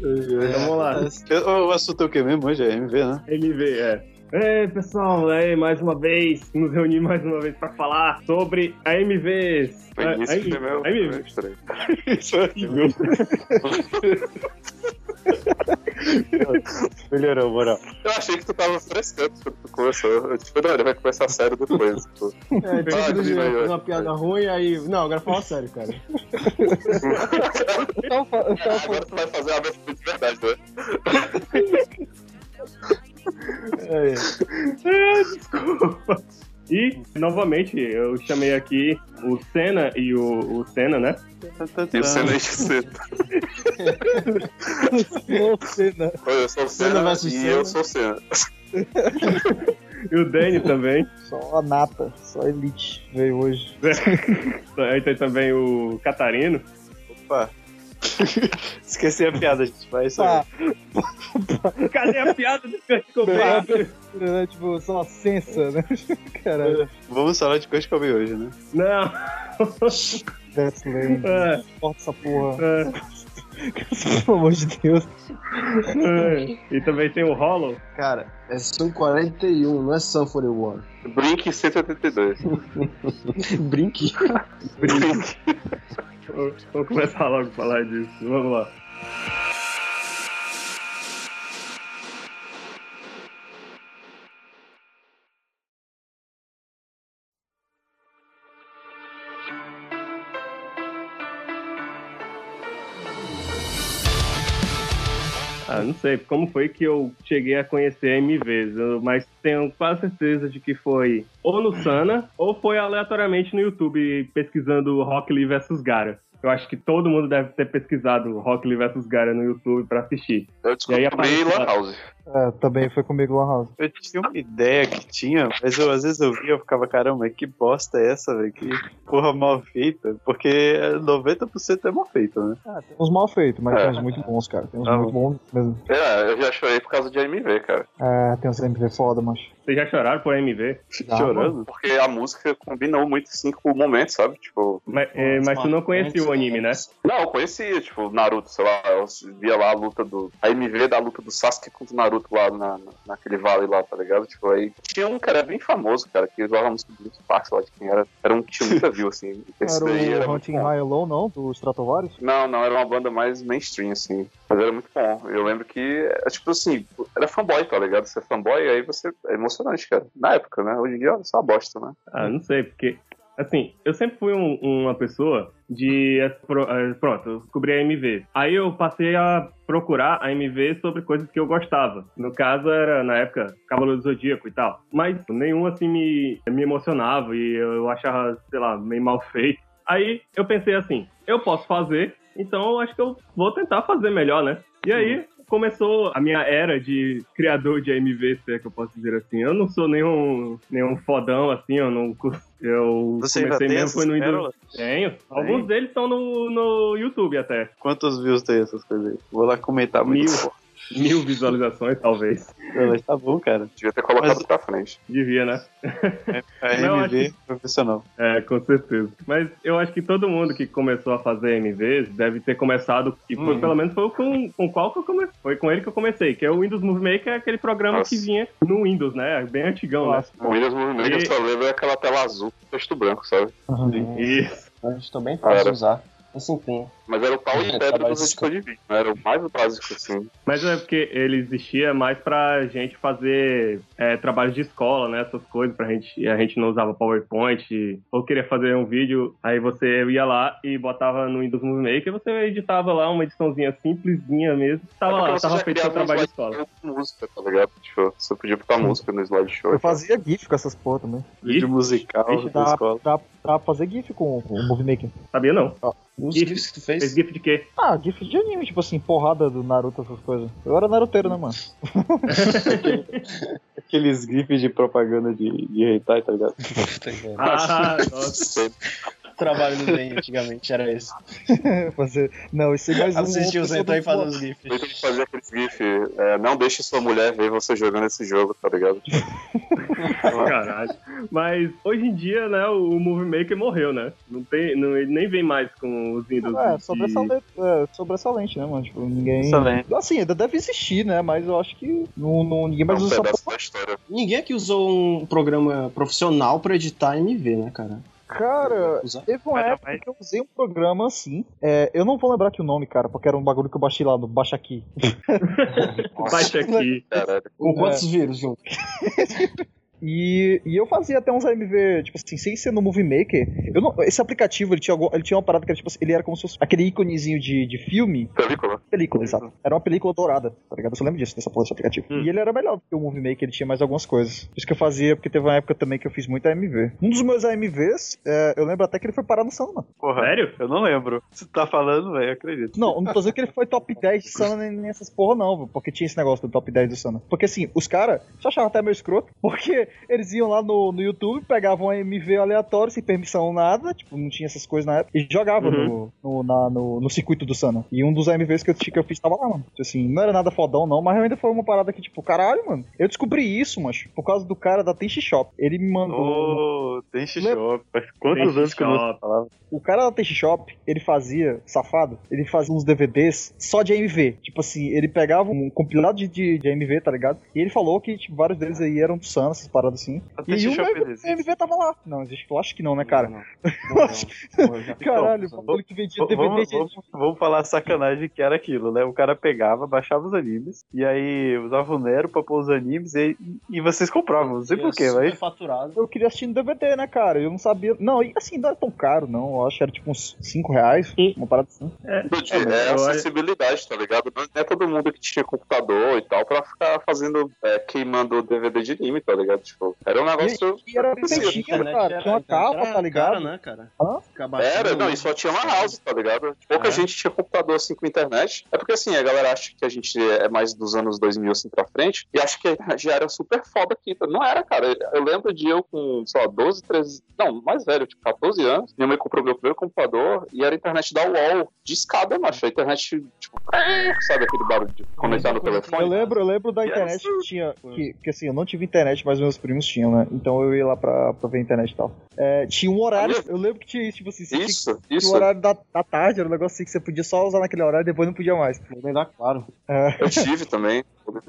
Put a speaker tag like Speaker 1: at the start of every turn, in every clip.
Speaker 1: Vamos lá.
Speaker 2: O assunto é o que mesmo hoje? É MV, né?
Speaker 1: MV, é. Ei, pessoal, aí mais uma vez, nos reunimos mais uma vez para falar sobre a MVs.
Speaker 3: Foi
Speaker 1: A-
Speaker 3: isso
Speaker 1: a-
Speaker 3: que meu,
Speaker 1: a MV.
Speaker 3: meu estranho.
Speaker 2: Isso é horrível. Melhorou, moral.
Speaker 3: Eu achei que tu tava frescando quando tu começou. Eu tipo, não, ele vai começar sério depois. Tipo.
Speaker 4: É, tipo,
Speaker 3: Ah,
Speaker 4: jeito,
Speaker 3: aí,
Speaker 4: uma piada ruim, aí. Não, agora fala sério, cara. Eu tava, eu tava
Speaker 3: Agora
Speaker 4: falando.
Speaker 3: tu vai fazer uma abertura de verdade, né?
Speaker 4: É,
Speaker 1: Ah, desculpa. E, novamente, eu chamei aqui o Senna e o, o Senna, né?
Speaker 3: E o Senna enche o Senna. Eu sou o
Speaker 4: Senna
Speaker 3: e
Speaker 4: Senna.
Speaker 3: eu sou o Senna.
Speaker 1: E o Danny também.
Speaker 4: Só a nata, só a elite veio hoje.
Speaker 1: Aí tem também o Catarino.
Speaker 2: Opa. Esqueci a piada, gente. Vai isso
Speaker 4: Pá,
Speaker 2: aí.
Speaker 1: Cadê a piada do Kurt
Speaker 4: né? Tipo, só a sensa, né? Caralho.
Speaker 2: Vamos falar de coisa que eu vi hoje, né?
Speaker 1: Não.
Speaker 4: Death Lane.
Speaker 1: É,
Speaker 4: Corta essa porra.
Speaker 1: é,
Speaker 4: Pelo amor de Deus.
Speaker 1: é. E também tem o Hollow.
Speaker 5: Cara, é Sun 41, não é Sun 41.
Speaker 3: Blink 182.
Speaker 5: Brinque.
Speaker 3: Blink.
Speaker 1: Vamos começar logo a falar disso. Vamos lá. Ah, não sei como foi que eu cheguei a conhecer a MVs, mas tenho quase certeza de que foi ou no Sana ou foi aleatoriamente no YouTube pesquisando Rock Lee vs Gara. Eu acho que todo mundo deve ter pesquisado Rock Lee vs Gara no YouTube pra assistir.
Speaker 3: Eu
Speaker 1: E aí
Speaker 3: descobri
Speaker 1: aparece
Speaker 3: Lan. House.
Speaker 4: É, também foi comigo Lan House.
Speaker 2: Eu tinha uma ideia que tinha, mas eu, às vezes eu via e ficava, caramba, que bosta é essa, velho? Que porra mal feita. Porque 90% é mal feito, né?
Speaker 4: Ah, tem uns mal feitos, mas
Speaker 3: É.
Speaker 4: tem uns muito bons, cara. Tem uns
Speaker 2: Ah,
Speaker 4: muito bons mesmo.
Speaker 3: É, eu já chorei por causa de AMV, cara.
Speaker 4: É, tem uns MV foda, mas.
Speaker 1: Vocês já choraram por MV?
Speaker 4: Já,
Speaker 2: Chorando.
Speaker 3: Porque a música combinou muito assim com o momento, sabe? Tipo.
Speaker 1: Mas, é, mas tu não conhecia o anime, né?
Speaker 3: Não, eu conhecia, tipo, Naruto, sei lá, eu via lá a luta do. A MV da luta do Sasuke contra o Naruto lá na, na- naquele vale lá, tá ligado? Tipo, aí tinha um cara bem famoso, cara, que usava música Park, sei lá de quem era. Era um que tinha muita view, assim. Esse
Speaker 4: Era
Speaker 3: daí era
Speaker 4: o
Speaker 3: muito
Speaker 4: Hunting. High Low, não? Do Stratovarius?
Speaker 3: Não, não, era uma banda mais mainstream, assim. Mas era muito bom. Eu lembro que, é, tipo assim, era fanboy, tá ligado? Ser fanboy, aí você. É emocionante, cara. Na época, né? Hoje em dia é só uma bosta, né?
Speaker 1: Ah, não sei, porque. Assim, eu sempre fui um- uma pessoa de. eh, eh, Pronto, eu descobri a MV. Aí eu passei a procurar a MV sobre coisas que eu gostava. No caso, era, na época, Cavaleiro do Zodíaco e tal. Mas nenhum, assim, me, me emocionava e eu achava, sei lá, meio mal feito. Aí eu pensei assim: eu posso fazer, então eu acho que eu vou tentar fazer melhor, né? E aí. Começou a minha era de criador de AMV, se é que eu posso dizer assim. Eu não sou nenhum, nenhum fodão, assim, eu não. Eu
Speaker 2: Você
Speaker 1: comecei mesmo foi no
Speaker 2: pérolas?
Speaker 1: Tenho. Alguns deles estão no, no YouTube até.
Speaker 2: Quantos views tem essas coisas aí? Vou lá comentar muito.
Speaker 1: Mil. Mil visualizações, talvez.
Speaker 2: Não, mas tá bom, cara.
Speaker 3: Devia ter colocado
Speaker 2: Mas-
Speaker 3: pra frente.
Speaker 1: Devia, né?
Speaker 2: A
Speaker 1: Não,
Speaker 2: MV profissional.
Speaker 1: É, com certeza. Mas eu acho que todo mundo que começou a fazer MVs deve ter começado, e foi,
Speaker 2: Hum.
Speaker 1: pelo menos foi com, com qual que eu comecei. Foi com ele que eu comecei, que é o Windows Movie Maker, aquele programa
Speaker 3: Nossa.
Speaker 1: que vinha no Windows, né? Bem antigão, né?
Speaker 3: O Windows Movie Maker
Speaker 1: E-
Speaker 3: só lembra aquela tela azul com texto branco, sabe?
Speaker 1: Isso.
Speaker 5: Eu estou bem fácil de usar. Esse empenho.
Speaker 3: Mas era o pau e
Speaker 5: É,
Speaker 3: pedra
Speaker 5: trabalho
Speaker 3: dos editores de vídeo? Era o mais básico, assim.
Speaker 1: Mas é porque ele existia mais pra gente fazer é, trabalho de escola, né? Essas coisas, pra gente. A gente não usava PowerPoint, ou queria fazer um vídeo, aí você ia lá e botava no Windows Movie Maker e você editava lá uma ediçãozinha simplesinha mesmo. Tava
Speaker 3: É
Speaker 1: lá, tava feito seu trabalho de escola.
Speaker 3: música, tá ligado? Tipo, você podia botar música no slideshow.
Speaker 4: Eu fazia GIF com essas porra também.
Speaker 2: Vídeo musical da
Speaker 4: Dá,
Speaker 2: escola.
Speaker 4: dá, dá pra fazer GIF com, com o Movie Maker.
Speaker 1: Sabia não.
Speaker 5: Os
Speaker 1: GIF.
Speaker 5: GIFs que tu
Speaker 1: Fez
Speaker 5: fez?
Speaker 1: GIF de quê?
Speaker 4: Ah, GIF de anime, tipo assim, porrada do Naruto, essas coisas. Eu era naruteiro, né, mano?
Speaker 2: Aqueles gifs de propaganda de, de hentai, tá ligado?
Speaker 1: Ah, nossa.
Speaker 6: O trabalho do bem antigamente era esse.
Speaker 4: Fazer... Não, isso é mais um.
Speaker 6: Assistir o Zentai e
Speaker 4: do-
Speaker 6: fazer os GIFs.
Speaker 3: Eu tenho que fazer aqueles GIF. é, não deixe sua mulher ver você jogando esse jogo, tá ligado?
Speaker 1: Caralho. Mas hoje em dia, né, o Movie Maker morreu, né? Não tem, não, ele nem vem mais com os Windows.
Speaker 4: É,
Speaker 1: de-
Speaker 4: sobressalente, é, sobressalente, né, mano? Tipo, ninguém.
Speaker 2: Excelente.
Speaker 4: Assim, ainda deve existir, né? Mas eu acho que não, não- ninguém
Speaker 3: É
Speaker 4: mais
Speaker 3: um
Speaker 4: usa.
Speaker 7: Ninguém aqui usou um programa profissional pra editar MV, né, cara?
Speaker 4: Cara, teve uma época que eu usei um programa assim. É, eu não vou lembrar aqui o nome, cara, porque era um bagulho que eu baixei lá no Baixa Aqui.
Speaker 1: Baixa aqui.
Speaker 3: Caralho.
Speaker 7: Com quantos vírus junto?
Speaker 4: E, e eu fazia até uns AMV, tipo assim, sem ser no Movie Maker. Eu não- esse aplicativo, ele tinha, algum- ele tinha uma parada que era, tipo assim, ele era como se fosse aquele íconezinho de, de filme.
Speaker 3: Película.
Speaker 4: Película, exato. Era uma película dourada, tá ligado? Eu só lembro disso, dessa porra desse aplicativo.
Speaker 1: Hum.
Speaker 4: E ele era melhor do que o Movie Maker, ele tinha mais algumas coisas. Por isso que eu fazia, porque teve uma época também que eu fiz muito AMV. Um dos meus AMVs, é, eu lembro até que ele foi parar no Sana, mano.
Speaker 2: Porra,
Speaker 1: Sério?
Speaker 2: eu não lembro. Se tu tá falando, velho, eu acredito.
Speaker 4: Não, eu não tô dizendo que ele foi top 10 de Sana nem nessas porra, não, porque tinha esse negócio do top 10 do Sana. Porque assim, os caras se achavam até meio escroto, porque eles iam lá no, no YouTube, pegavam um MV aleatório, sem permissão nada, tipo, não tinha essas coisas na época, e jogavam no, no, na- no, no circuito do Sana. E um dos AMVs que eu, que eu fiz tava lá, mano. Tipo Assim, não era nada fodão, não, mas ainda foi uma parada que, tipo, caralho, mano. Eu descobri isso, mas por causa do cara da Tenchi Shop. Ele me mandou.
Speaker 2: Ô, tem
Speaker 4: Lembra-
Speaker 2: Shop. Faz quantos
Speaker 1: Tenchi
Speaker 2: anos que eu não falava?
Speaker 4: O cara da Taste Shop, ele fazia, safado, ele fazia uns DVDs só de AMV. Tipo assim, ele pegava um compilado de, de, de AMV, tá ligado? E ele falou que tipo, vários deles aí eram do Sun, essas paradas assim.
Speaker 2: A
Speaker 4: E o. AMV tava lá. Não, existe. Eu acho que não, né, cara?
Speaker 7: Não, não. Não, não. Já-
Speaker 4: Caralho, ele que vendia DVD
Speaker 2: Vamos, vamos, vamos falar a sacanagem que era aquilo, né? O cara pegava, baixava os animes, e aí usava o Nero pra pôr os animes, e, e vocês compravam, não sei porquê, mas
Speaker 7: faturado.
Speaker 4: Eu queria assistir no DVD, né, cara? Eu não sabia. Não, e assim, não era tão caro, não. Eu acho que era tipo uns 5 reais. Uma parada assim.
Speaker 1: Mas
Speaker 3: é
Speaker 1: eu-
Speaker 3: acessibilidade, tá ligado? Não é todo mundo que tinha computador e tal pra ficar fazendo, é, queimando DVD de anime, tá ligado? Tipo, era um negócio.
Speaker 4: E era bem
Speaker 3: Sim,
Speaker 4: feitinho, cara. Tinha uma capa, tá ligado?
Speaker 7: Cara, né, cara?
Speaker 3: Era, não, e só tinha uma house, tá ligado? Pouca
Speaker 7: É.
Speaker 3: gente tinha computador assim com internet. É porque assim, a galera acha que a gente é mais dos anos 2000 assim pra frente e acha que já era super foda aqui. Não era, cara. Eu lembro de eu com, sei lá, 12, 13. Não, mais velho, tipo 14 anos. Minha mãe comprou meu primeiro computador e era a internet da UOL de escada, macho. A internet, tipo, sabe aquele barulho de conectar no telefone?
Speaker 4: Eu lembro, eu lembro da
Speaker 3: Yes.
Speaker 4: internet que tinha. Que, que assim, eu não tive internet, mas meus primos tinham, né? Então eu ia lá pra, pra ver a internet e tal. É, tinha um horário, eu lembro que tinha isso, tipo assim, você tinha,
Speaker 3: Isso,
Speaker 4: tinha
Speaker 3: isso.
Speaker 4: um horário da, da tarde, era um negócio assim que você podia só usar naquele horário e depois não podia mais.
Speaker 7: Dá claro.
Speaker 4: É,
Speaker 3: Eu tive também.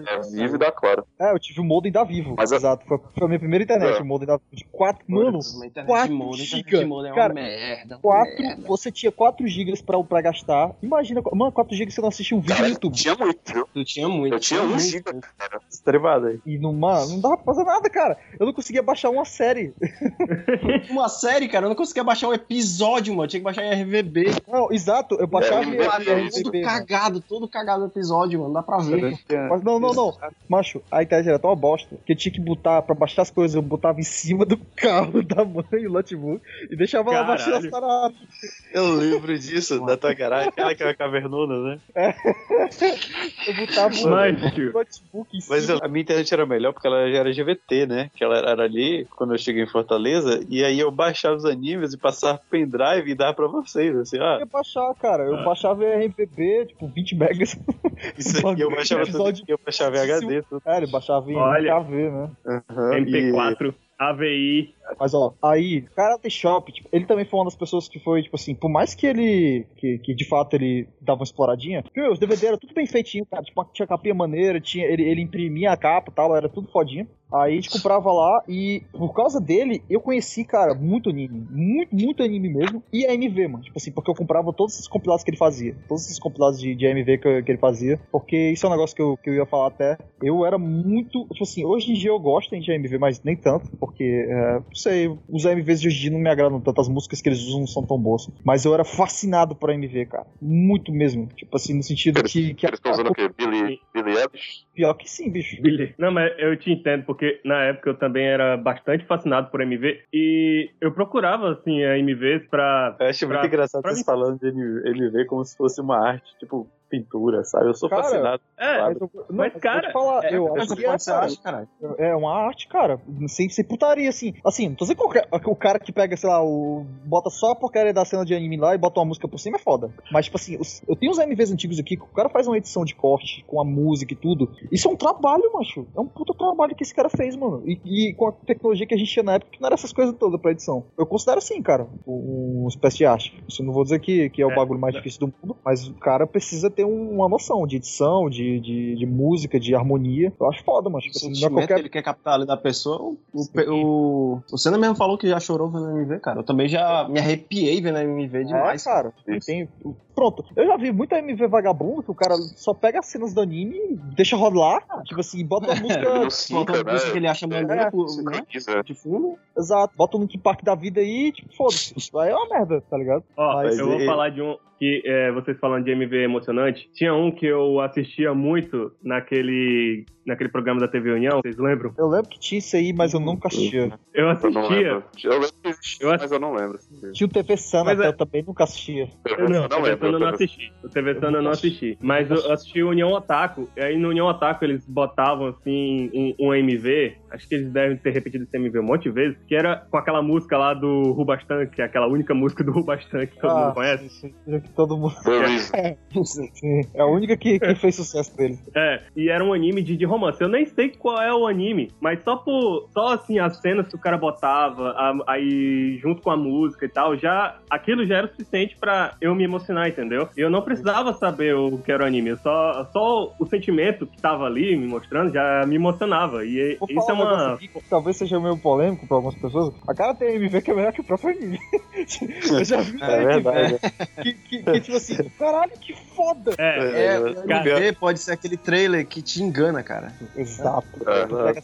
Speaker 3: É, vive da Clara.
Speaker 4: é, eu tive o modem da Vivo.
Speaker 3: Mas
Speaker 4: Exato, foi, foi a minha primeira internet,
Speaker 3: É.
Speaker 4: o modem da Vivo. De 4, mano,
Speaker 7: Uma internet
Speaker 4: 4
Speaker 7: de modem, internet
Speaker 4: giga.
Speaker 7: de modem é uma
Speaker 4: Cara,
Speaker 7: merda.
Speaker 4: 4,
Speaker 7: merda.
Speaker 4: você tinha 4 gigas pra, pra gastar. Imagina, mano, 4 gigas você não assistia um vídeo
Speaker 3: Cara,
Speaker 4: no YouTube.
Speaker 3: tinha muito, viu?
Speaker 7: Tu tinha muito.
Speaker 3: Eu tinha um
Speaker 7: muito.
Speaker 3: giga, cara.
Speaker 2: estrevado aí.
Speaker 4: E não, mano, não dava pra fazer nada, cara. Eu não conseguia baixar uma série.
Speaker 7: Uma série, cara, eu não conseguia baixar um episódio, mano. Eu tinha que baixar em RVB.
Speaker 4: Não, exato, eu baixava
Speaker 3: É,
Speaker 4: em
Speaker 3: é, é,
Speaker 7: todo
Speaker 4: RVB,
Speaker 7: cagado, todo cagado o episódio, mano. Dá pra ver.
Speaker 4: Mas não, não, não. Macho, a internet era tão bosta que eu tinha que botar, pra baixar as coisas, eu botava em cima do carro da mãe, o notebook, e deixava lá baixando as paradas.
Speaker 2: Eu lembro disso, da tua garagem, aquela que era cavernona, né?
Speaker 4: Eu botava o
Speaker 1: Mas, tio,
Speaker 4: notebook em
Speaker 2: Mas
Speaker 4: cima.
Speaker 2: eu- a minha internet era melhor porque ela já era GVT, né? Que ela era ali quando eu cheguei em Fortaleza, e aí eu baixava os animes e passava pendrive e dava pra vocês, assim,
Speaker 4: Eu
Speaker 2: ah,
Speaker 4: ia baixar, cara. Eu baixava em RVB, tipo, 20 megas.
Speaker 2: isso aqui eu baixava tudo, eu baixava em HD, tudo.
Speaker 4: É, ele baixava em
Speaker 1: Olha.
Speaker 4: KV, né?
Speaker 2: E-
Speaker 1: MP4, AVI.
Speaker 4: Mas ó, aí, Karate Shop, tipo, ele também foi uma das pessoas que foi, tipo assim, por mais que ele, que, que de fato ele dava uma exploradinha, meu, os DVD era tudo bem feitinho, cara, tipo, tinha capinha maneira, tinha, ele, ele imprimia a capa e tal, era tudo fodinho. Aí a gente comprava lá e por causa dele eu conheci, cara, muito anime. Muito, muito anime mesmo. E AMV, mano. Tipo assim, porque eu comprava todos esses compilados que ele fazia. Todos esses compilados de, de AMV que, que ele fazia. Porque isso é um negócio que eu, que eu ia falar até. Eu era muito. Tipo assim, hoje em dia eu gosto de AMV, mas nem tanto. Porque, é, não sei, os AMVs de hoje em dia não me agradam tanto. As músicas que eles usam não são tão boas. Mas eu era fascinado por AMV, cara. Muito mesmo. Tipo assim, no sentido que. que
Speaker 3: Eles estão usando o quê? Billy, Billy Eilish?
Speaker 4: Pior que sim, bicho.
Speaker 1: Billy. Não, mas eu te entendo, porque na época eu também era bastante fascinado por MV e eu procurava, assim, a MVs pra.
Speaker 2: Eu acho muito
Speaker 1: Pra-
Speaker 2: engraçado
Speaker 1: pra
Speaker 2: vocês falando de NV como se fosse uma arte. Tipo, pintura, sabe? Eu sou
Speaker 4: Cara,
Speaker 2: fascinado.
Speaker 1: É?
Speaker 4: Mas, eu, não,
Speaker 1: Mas, cara,
Speaker 4: falar,
Speaker 7: É,
Speaker 4: eu acho que é,
Speaker 7: ser
Speaker 4: cara.
Speaker 7: arte, caralho.
Speaker 4: É uma arte, cara. Sem, sem putaria, assim. Assim, não tô dizendo que qualquer- o cara que pega, sei lá, o. bota só a porcaria da cena de anime lá e bota uma música por cima é foda. Mas, tipo assim, os- eu tenho uns MVs antigos aqui que o cara faz uma edição de corte com a música e tudo. Isso é um trabalho, macho. É um puta trabalho que esse cara fez, mano. E, e com a tecnologia que a gente tinha na época, que não era essas coisas todas pra edição. Eu considero assim, cara, um, uma espécie de arte. Isso eu não vou dizer que, que é o
Speaker 1: É,
Speaker 4: bagulho mais difícil do mundo, mas o cara precisa ter um- uma noção de edição, de, de, de música, de harmonia. Eu acho foda, mano.
Speaker 7: O
Speaker 4: Tipo assim, não é qualquer
Speaker 7: que ele quer captar ali da pessoa. O, o, o, o Senna mesmo falou que já chorou vendo MV, cara. Eu também já me arrepiei vendo MV demais.
Speaker 4: É, cara. Tem- pronto, eu já vi muita MV vagabundo que o cara só pega as cenas do anime, deixa rolar, tipo assim, bota a música.
Speaker 3: Não
Speaker 7: Bota
Speaker 3: sinca,
Speaker 7: uma
Speaker 3: né?
Speaker 7: música que ele acha maneira
Speaker 4: É,
Speaker 7: né, de fundo.
Speaker 4: exato, bota um Link Park da vida aí e, tipo, foda-se. Aí é uma merda, tá ligado?
Speaker 1: Ó,
Speaker 4: Mas
Speaker 1: eu vou
Speaker 2: ele-
Speaker 1: falar de um que é, vocês falando de MV emocionante. Tinha um que eu assistia muito naquele, naquele programa da TV União, vocês lembram?
Speaker 4: Eu lembro que tinha isso aí, mas eu nunca assistia.
Speaker 1: Eu
Speaker 3: não
Speaker 1: assistia.
Speaker 3: lembro. Eu lembro que existia,
Speaker 1: ass-
Speaker 3: mas eu não lembro.
Speaker 4: Tinha o TV Sana,
Speaker 1: Mas é-
Speaker 4: eu também nunca assistia.
Speaker 1: Eu não,
Speaker 3: Eu
Speaker 1: o TV Sana eu não assisti. O TV Sana eu não assisti. Mas eu assisti o União Otaku. E aí no União Otaku eles botavam assim um, um MV. Acho que eles devem ter repetido esse MV um monte de vezes. Que era com aquela música lá do Rubastan, que é aquela única música do Rubastan que todo mundo conhece.
Speaker 4: sim, sim, todo mundo. Sim, é a única que, que fez sucesso dele.
Speaker 1: É, e era um anime de, de romance. Eu nem sei qual é o anime, mas só por. Só assim, as cenas que o cara botava, a- aí junto com a música e tal, já. Aquilo já era o suficiente pra eu me emocionar, entendeu? E eu não precisava saber o que era o anime. Só, só o sentimento que tava ali me mostrando já me emocionava. E
Speaker 4: Vou
Speaker 1: isso é
Speaker 4: um
Speaker 1: uma.
Speaker 4: aqui talvez seja meio polêmico pra algumas pessoas. A cara tem MV que é melhor que o próprio anime. eu já vi
Speaker 2: É verdade.
Speaker 4: que, que, que, tipo assim, caralho, que foda.
Speaker 1: É,
Speaker 7: É, MV pode ser aquele trailer que te engana, cara.
Speaker 4: Exato.
Speaker 3: É.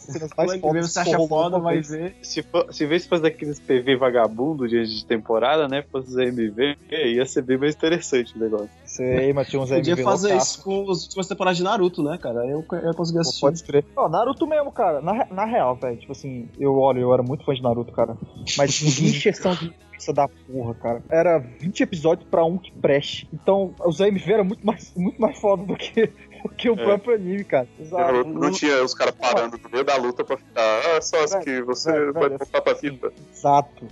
Speaker 7: Você acha foda, vai
Speaker 4: vez.
Speaker 7: ver.
Speaker 2: Se, for, se vez fosse daqueles PV vagabundo de, de temporada, né? Fosse os MV, ia ser bem mais interessante o negócio.
Speaker 4: Sei, mas tinha uns
Speaker 7: Podia
Speaker 4: MV
Speaker 7: fazer
Speaker 4: loucaço.
Speaker 7: isso com as últimas temporadas de Naruto, né, cara? Eu, eu consegui
Speaker 4: Pô,
Speaker 7: assistir.
Speaker 4: Pode escrever. Ó, Naruto mesmo, cara. Na, na real, velho. Tipo assim, eu olha, eu era muito fã de Naruto, cara. Mas encheção de linguiça da porra, cara. Era 20 episódios pra um que preste. Então, os AMV era muito mais, muito mais foda do que, que o próprio anime, cara. Exato.
Speaker 3: Não, não tinha os caras parando no meio da luta pra ficar. Ah, só assim que você
Speaker 4: velho,
Speaker 3: vai voltar pra fita.
Speaker 4: Exato.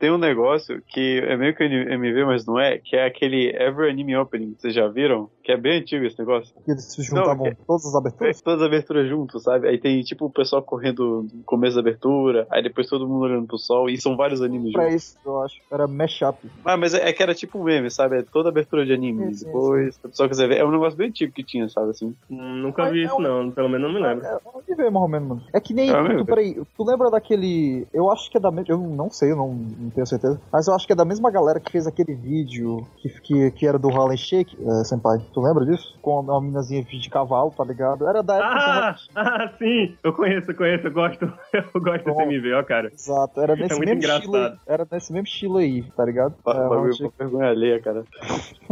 Speaker 2: Tem um negócio que é meio que MV, mas não é, que é aquele Ever Anime Opening. Vocês já viram? Que é bem antigo esse negócio.
Speaker 4: Que eles se juntavam
Speaker 2: Não,
Speaker 4: todas as aberturas.
Speaker 2: Todas as aberturas juntos, sabe? Aí tem tipo o pessoal correndo no começo da abertura, aí depois todo mundo olhando pro sol, e são vários animes
Speaker 4: Pra
Speaker 2: juntos.
Speaker 4: isso, eu acho. Era mashup.
Speaker 2: Ah, mas é, é que era tipo um meme, sabe? É toda abertura de anime.
Speaker 4: Sim, sim,
Speaker 2: depois, se o pessoal quiser ver, é um negócio bem antigo que tinha, sabe? Assim.
Speaker 1: Hum, Nunca vi isso, não. Pelo menos não me lembro.
Speaker 4: É, é um nível mais ou menos, mano. É que nem.
Speaker 2: É mesmo,
Speaker 4: tu, peraí, tu lembra daquele. Eu acho que é da mesma. Eu não sei, eu não, não tenho certeza. Mas eu acho que é da mesma galera que fez aquele vídeo que, que, que era do Harlem Shake, é, Senpai. Tu lembra disso? Com uma minazinha de cavalo, tá ligado? Era da época.
Speaker 1: Ah, ah, sim! Eu conheço, eu conheço, eu gosto. Eu gosto desse
Speaker 4: Bom.
Speaker 1: MV, ó, cara.
Speaker 4: Exato, era nesse
Speaker 1: muito
Speaker 4: mesmo estilo. aí.
Speaker 1: engraçado.
Speaker 4: Era nesse mesmo estilo aí, tá ligado?
Speaker 2: Ba-
Speaker 4: É,
Speaker 2: com vergonha alheia, cara.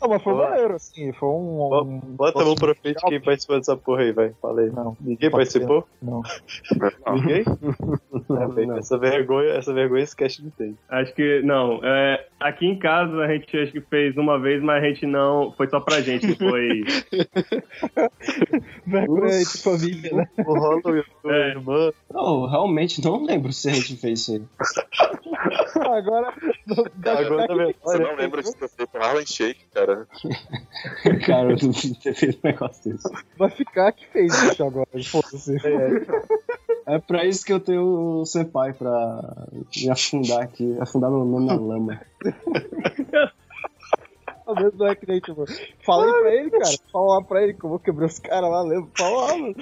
Speaker 4: Não, mas foi
Speaker 2: Boa.
Speaker 4: maneiro, assim. Foi um. um
Speaker 2: Bota a mão pra frente quem participou dessa porra aí, vai. Fala aí.
Speaker 4: Não,
Speaker 2: Ninguém participou?
Speaker 4: não.
Speaker 2: Ninguém? É, bem,
Speaker 7: não.
Speaker 2: Essa vergonha, essa vergonha esse cast não tem.
Speaker 1: Acho que, não. É, aqui em casa a gente acho que fez uma vez, mas a gente não. Foi só pra gente, que foi.
Speaker 4: Vergonha de família, né?
Speaker 2: O Hollow e o
Speaker 1: É.
Speaker 2: irmão.
Speaker 7: Não, realmente não lembro se a gente fez isso aí.
Speaker 4: Agora.
Speaker 2: Agora tá vendo?
Speaker 3: Você não lembra de ter feito Harlem Shake, cara?
Speaker 7: Cara, eu não ter feito um negócio desse.
Speaker 4: Vai ficar que fez isso agora. Foda-se.
Speaker 7: É pra isso que eu tenho o Senpai, pra me afundar aqui, afundar meu nome na lama.
Speaker 4: Pelo menos não é nem, tipo, falei pra ele, cara. Falar pra ele que eu vou quebrar os caras lá, lembra? Falar, mano.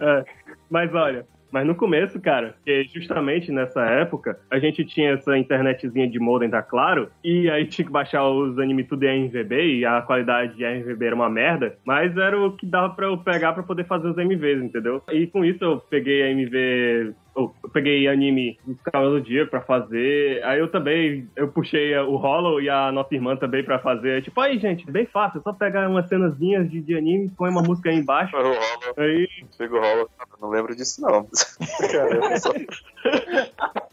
Speaker 1: É, mas olha, mas no começo, cara, que justamente nessa época, a gente tinha essa internetzinha de modem da Claro, e aí tinha que baixar os animes tudo em RVB, e a qualidade de RVB era uma merda, mas era o que dava pra eu pegar pra poder fazer os MVs, entendeu? E com isso eu peguei a MV, eu peguei anime dos Cavaleiros do Dia pra fazer. Aí eu também, eu puxei o Hollow e a nossa irmã também pra fazer. Tipo, aí, gente, bem fácil, é só pegar umas cenazinhas de, de anime, põe uma música aí embaixo.
Speaker 3: O Hollow,
Speaker 1: Aí,
Speaker 3: chega o Hollow, cara, não lembro disso não. Caramba, só...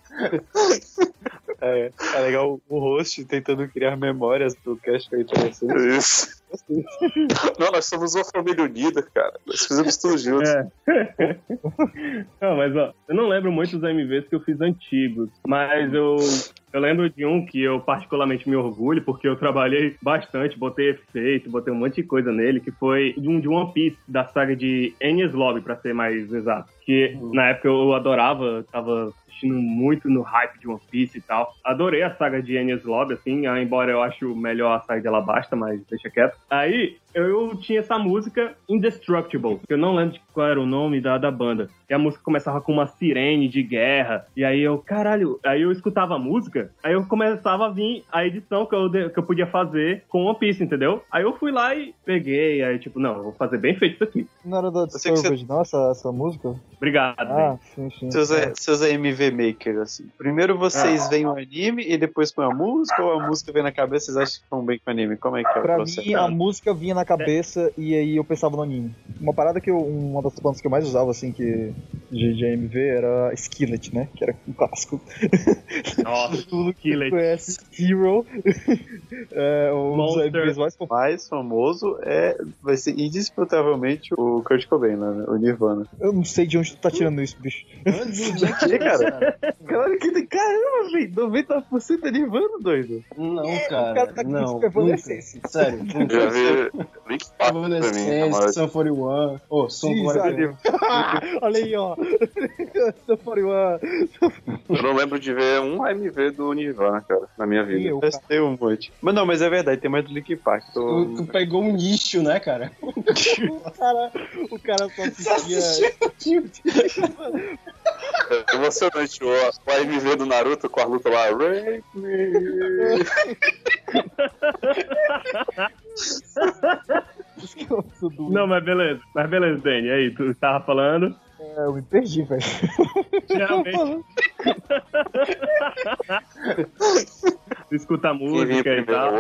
Speaker 2: É, é legal o host tentando criar memórias do cast foi interessante.
Speaker 3: Isso. Não, nós somos uma família unida, cara. Nós fizemos tudo juntos.
Speaker 1: É. não, mas ó, eu não lembro muito dos MVs que eu fiz antigos, mas eu, eu lembro de um que eu particularmente me orgulho, porque eu trabalhei bastante, botei efeito, botei um monte de coisa nele, que foi de um de One Piece, da saga de Enies Lobby, pra ser mais exato. Que na época eu adorava, tava assistindo muito no hype de One Piece e tal. Adorei a saga de Enies Lobby, assim, ah, embora eu acho melhor a saga de Alabasta, mas deixa quieto. Aí eu tinha essa música Indestructible, que eu não lembro de qual era o nome da, da banda. E a música começava com uma sirene de guerra. E aí eu, caralho, aí eu escutava a música, aí eu começava a vir a edição que eu, que eu podia fazer com One Piece, entendeu? Aí eu fui lá e peguei, aí tipo, não, eu vou fazer bem feito isso aqui.
Speaker 4: Não era da
Speaker 2: sei que você-
Speaker 4: não, essa, essa música?
Speaker 1: Obrigado.
Speaker 4: Ah, sim, sim.
Speaker 2: Usa, você usa MV Maker, assim. Primeiro vocês veem o anime e depois põe a música, ou a música vem na cabeça e vocês acham que estão bem com o anime? Como é que é o
Speaker 4: Pra
Speaker 2: processo?
Speaker 4: mim, a música vinha na cabeça e aí eu pensava no anime. Uma parada que eu, uma das bandas que eu mais usava, assim, que de, de AMV era Skillet, né? Que era um clássico.
Speaker 1: Nossa,
Speaker 4: Tudo que
Speaker 1: Skillet.
Speaker 4: conhece Hero. é, um dos
Speaker 1: Monster.
Speaker 4: AMVs mais
Speaker 2: O mais famoso é, vai ser indisputavelmente o Kurt Cobain, né? O Nirvana.
Speaker 4: Eu não sei de onde tu tá tirando isso, bicho.
Speaker 7: Do Jack
Speaker 2: Que, cara?
Speaker 7: cara?
Speaker 2: Caralho, que caramba, velho. 90% é Nirvana, doido.
Speaker 7: Não,
Speaker 4: o
Speaker 7: cara.
Speaker 4: cara tá com
Speaker 7: não. nunca. Sério.
Speaker 3: Eu já vi Link Park pra mim.
Speaker 7: Sun 41. Ô, Sun
Speaker 4: Sim,
Speaker 7: 41.
Speaker 4: Olha aí, ó. The 41.
Speaker 3: Eu não lembro de ver um AMV do Nirvana, cara, na minha vida.
Speaker 4: Eu,
Speaker 2: Mas tem um monte. Mas não, mas é verdade, tem mais do Linkin Park. Tô...
Speaker 7: Tu, tu pegou um nicho, né, cara?
Speaker 4: o cara, o cara só assistia.
Speaker 3: É emocionante o, o AMV do Naruto com a luta lá. Rape me.
Speaker 1: Não, mas beleza. Mas beleza, Danny. Aí, tu tava falando.
Speaker 4: É, eu me perdi, velho.
Speaker 1: Escuta música e tal.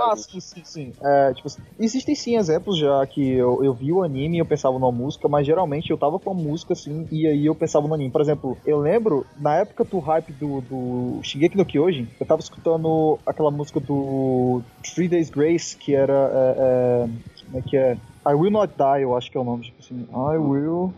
Speaker 4: Ah, sim, sim, sim. É, tipo assim, existem sim exemplos já que eu, eu vi o anime e eu pensava numa música, mas geralmente eu tava com a música assim e aí eu pensava no anime. Por exemplo, eu lembro, na época do hype do, do Shingeki no Kyojin, eu tava escutando aquela música do Three Days Grace, que era. É, é, como é que é? I Will Not Die, eu acho que é o nome. Tipo assim, I Will.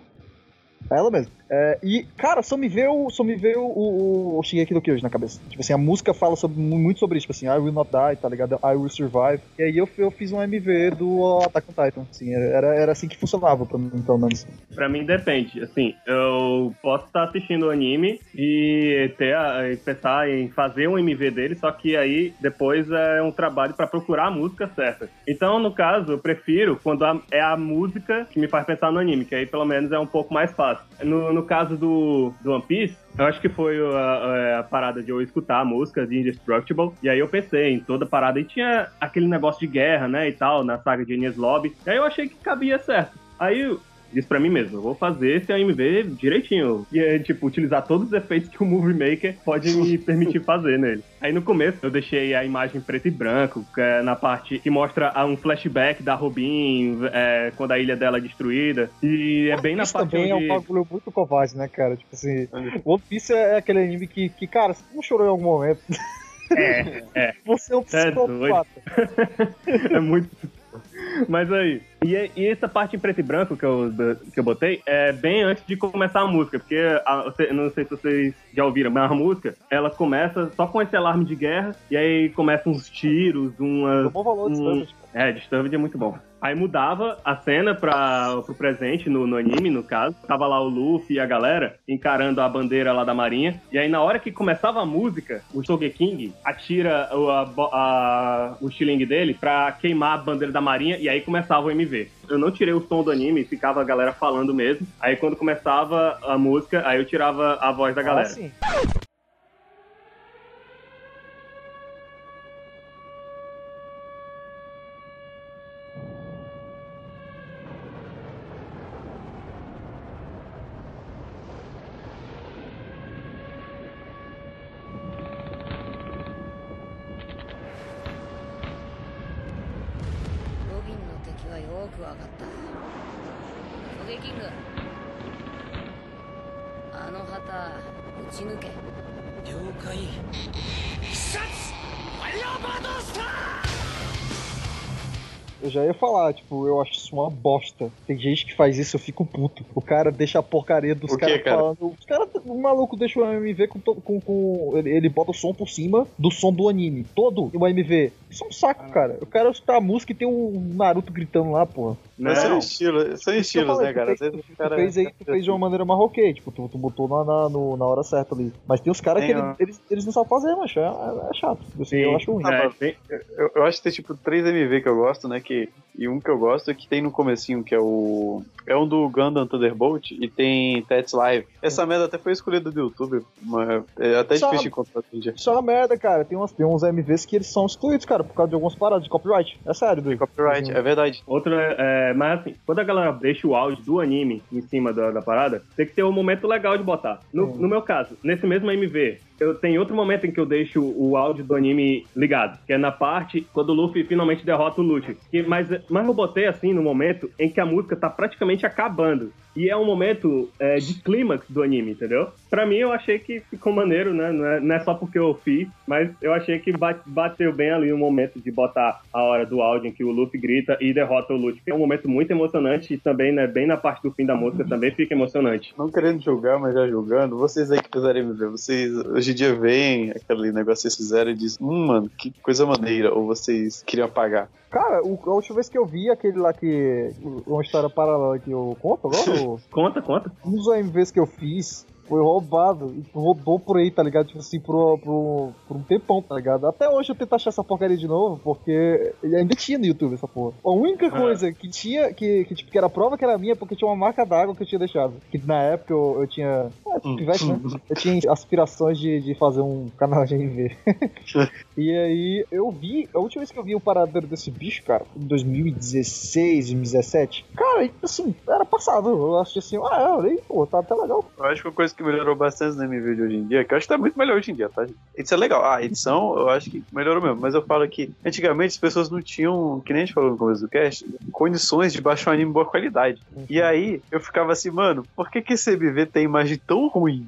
Speaker 4: É ela mesmo. É, e, cara, só me veio, só me veio o, o, o Shingeki no Kyojin na cabeça. Tipo assim, a música fala sobre, muito sobre isso. Tipo assim, I will not die, tá ligado? I will survive. E aí eu, eu fiz um MV do Attack on Titan. Assim, era, era assim que funcionava pra mim, pelo menos.
Speaker 1: Pra mim depende. Assim, eu posso estar assistindo o anime e ter a, pensar em fazer um MV dele, só que aí depois é um trabalho pra procurar a música certa. Então, no caso, eu prefiro quando a- é a música que me faz pensar no anime, que aí pelo menos é um pouco mais fácil. No, no caso do, do One Piece, eu acho que foi a, a- a parada de eu escutar a música de Indestructible, e aí eu pensei em toda a parada, e tinha aquele negócio de guerra, né, e tal, na saga de Enies Lobby, e aí eu achei que cabia certo. Aí disse pra mim mesmo, eu vou fazer esse AMV direitinho, e é, tipo, utilizar todos os efeitos que o Movie Maker pode me permitir fazer nele. Aí no começo eu deixei a imagem preto e branco, é na parte que mostra ah, um flashback da Robin, é, quando a ilha dela é destruída, e é bem na
Speaker 4: Isso
Speaker 1: parte
Speaker 4: também é um
Speaker 1: onde...
Speaker 4: bagulho muito covarde, né, cara? Tipo assim, One Piece é aquele anime que, que cara, você não chorou em algum momento.
Speaker 1: É, é.
Speaker 4: Você é um
Speaker 1: É
Speaker 4: psicopata.
Speaker 1: é muito. Mas aí, e, e essa parte em preto e branco que eu, que eu botei é bem antes de começar a música, porque a, você- não sei se vocês já ouviram, mas a música ela começa só com esse alarme de guerra, e aí começam uns tiros, umas.
Speaker 4: Bom valor de
Speaker 1: Hum.
Speaker 4: Disturbed.
Speaker 1: É, Disturbed é muito bom. Aí mudava a cena pra, pro presente, no, no anime, no caso. Tava lá o Luffy e a galera encarando a bandeira lá da marinha. E aí, na hora que começava a música, o Sogeking atira o, a, a- o estilingue dele pra queimar a bandeira da marinha. E aí começava o MV. Eu não tirei o som do anime, ficava a galera falando mesmo. Aí quando começava a música, aí eu tirava a voz da
Speaker 4: Ah,
Speaker 1: galera.
Speaker 4: sim.
Speaker 8: くわかった。狙撃キング。あの旗撃ち抜け。了解。視察完了バードスター
Speaker 4: Eu já ia falar, tipo, eu acho isso uma bosta. Tem gente que faz isso, eu fico puto. O cara deixa a porcaria dos
Speaker 2: O
Speaker 4: caras
Speaker 2: cara?
Speaker 4: falando. Os cara, o maluco deixa o MV com, to- com, com- ele, ele bota o som por cima do som do anime. Todo o MV. Isso é um saco, cara. Eu quero escutar a música e tem o Naruto gritando lá, porra.
Speaker 2: Mas são
Speaker 1: Não.
Speaker 2: estilos, são
Speaker 4: que eu
Speaker 2: estilos,
Speaker 4: falei,
Speaker 2: né, cara? Às
Speaker 4: fez-
Speaker 2: vezes
Speaker 4: tu,
Speaker 2: o cara.
Speaker 4: fez aí, tu fez de uma maneira ok, tipo, tu, tu botou na, na, no- na hora certa ali. Mas tem os caras que ele- eles, eles não sabem fazer, macho. É, é chato. Assim,
Speaker 1: Sim.
Speaker 4: eu acho ruim.
Speaker 1: É, tem-
Speaker 2: Eu, eu acho que tem tipo três MV que eu gosto, né? Que, e um que eu gosto é que tem no comecinho, que é o. É um do Gundam Thunderbolt e tem Tats Live. Essa merda até foi escolhida do YouTube, mas é até
Speaker 4: Só-
Speaker 2: difícil de encontrar hoje em dia.
Speaker 4: Isso é uma merda, cara. Tem, umas, tem uns MVs que eles são excluídos, cara, por causa de algumas paradas de copyright. É sério, doido.
Speaker 2: Copyright, é verdade.
Speaker 1: Outro é, é, mas assim, quando a galera deixa o áudio do anime em cima da, da parada, tem que ter um momento legal de botar. No, no meu caso, nesse mesmo MV, eu tenho outro momento em que eu deixo o áudio do anime ligado, que é na parte quando o Luffy finalmente derrota o Luffy. Que, mas, mas eu botei assim no momento em que a música tá praticamente acabando. E é um momento é, de clímax do anime, entendeu? Pra mim, eu achei que ficou maneiro, né? Não é, não é só porque eu fiz, mas eu achei que ba- bateu bem ali o momento de botar a hora do áudio em que o Luffy grita e derrota o Luffy. Que é um momento muito emocionante e também, né, bem na parte do fim da música, também fica emocionante.
Speaker 2: Não querendo julgar, mas já julgando, vocês aí que fizeram MV, vocês hoje em dia veem aquele negócio que vocês fizeram e dizem, hum, mano, que coisa maneira, ou vocês queriam apagar.
Speaker 4: Cara, o- a última vez que eu vi aquele lá que. Uma história paralela que eu conto agora,
Speaker 1: Conta, conta.
Speaker 4: um dos MVs que eu fiz foi roubado e rodou por aí, tá ligado? Tipo assim, por, por, por um tempão, tá ligado? Até hoje eu tento achar essa porcaria de novo, porque ainda tinha no YouTube essa porra. A única coisa que tinha, que, que, tipo, que era prova que era minha, é porque tinha uma marca d'água que eu tinha deixado. Que na época eu, eu tinha. É, pivete, né? Eu tinha aspirações de, de fazer um canal de MV. E aí eu vi, a última vez que eu vi o paradeiro desse bicho, cara, em 2016, 2017. Cara, assim, era passado. Eu achei assim, ah, é, olha aí, pô, tá até legal.
Speaker 2: Eu acho que uma coisa que melhorou bastante no MV de hoje em dia, que eu acho que tá muito melhor hoje em dia, tá? Isso é legal. Ah, a edição eu acho que melhorou mesmo, mas eu falo que antigamente as pessoas não tinham, que nem a gente falou no começo do cast, condições de baixar um anime de boa qualidade. E aí eu ficava assim, mano, por que que esse MV tem imagem tão ruim?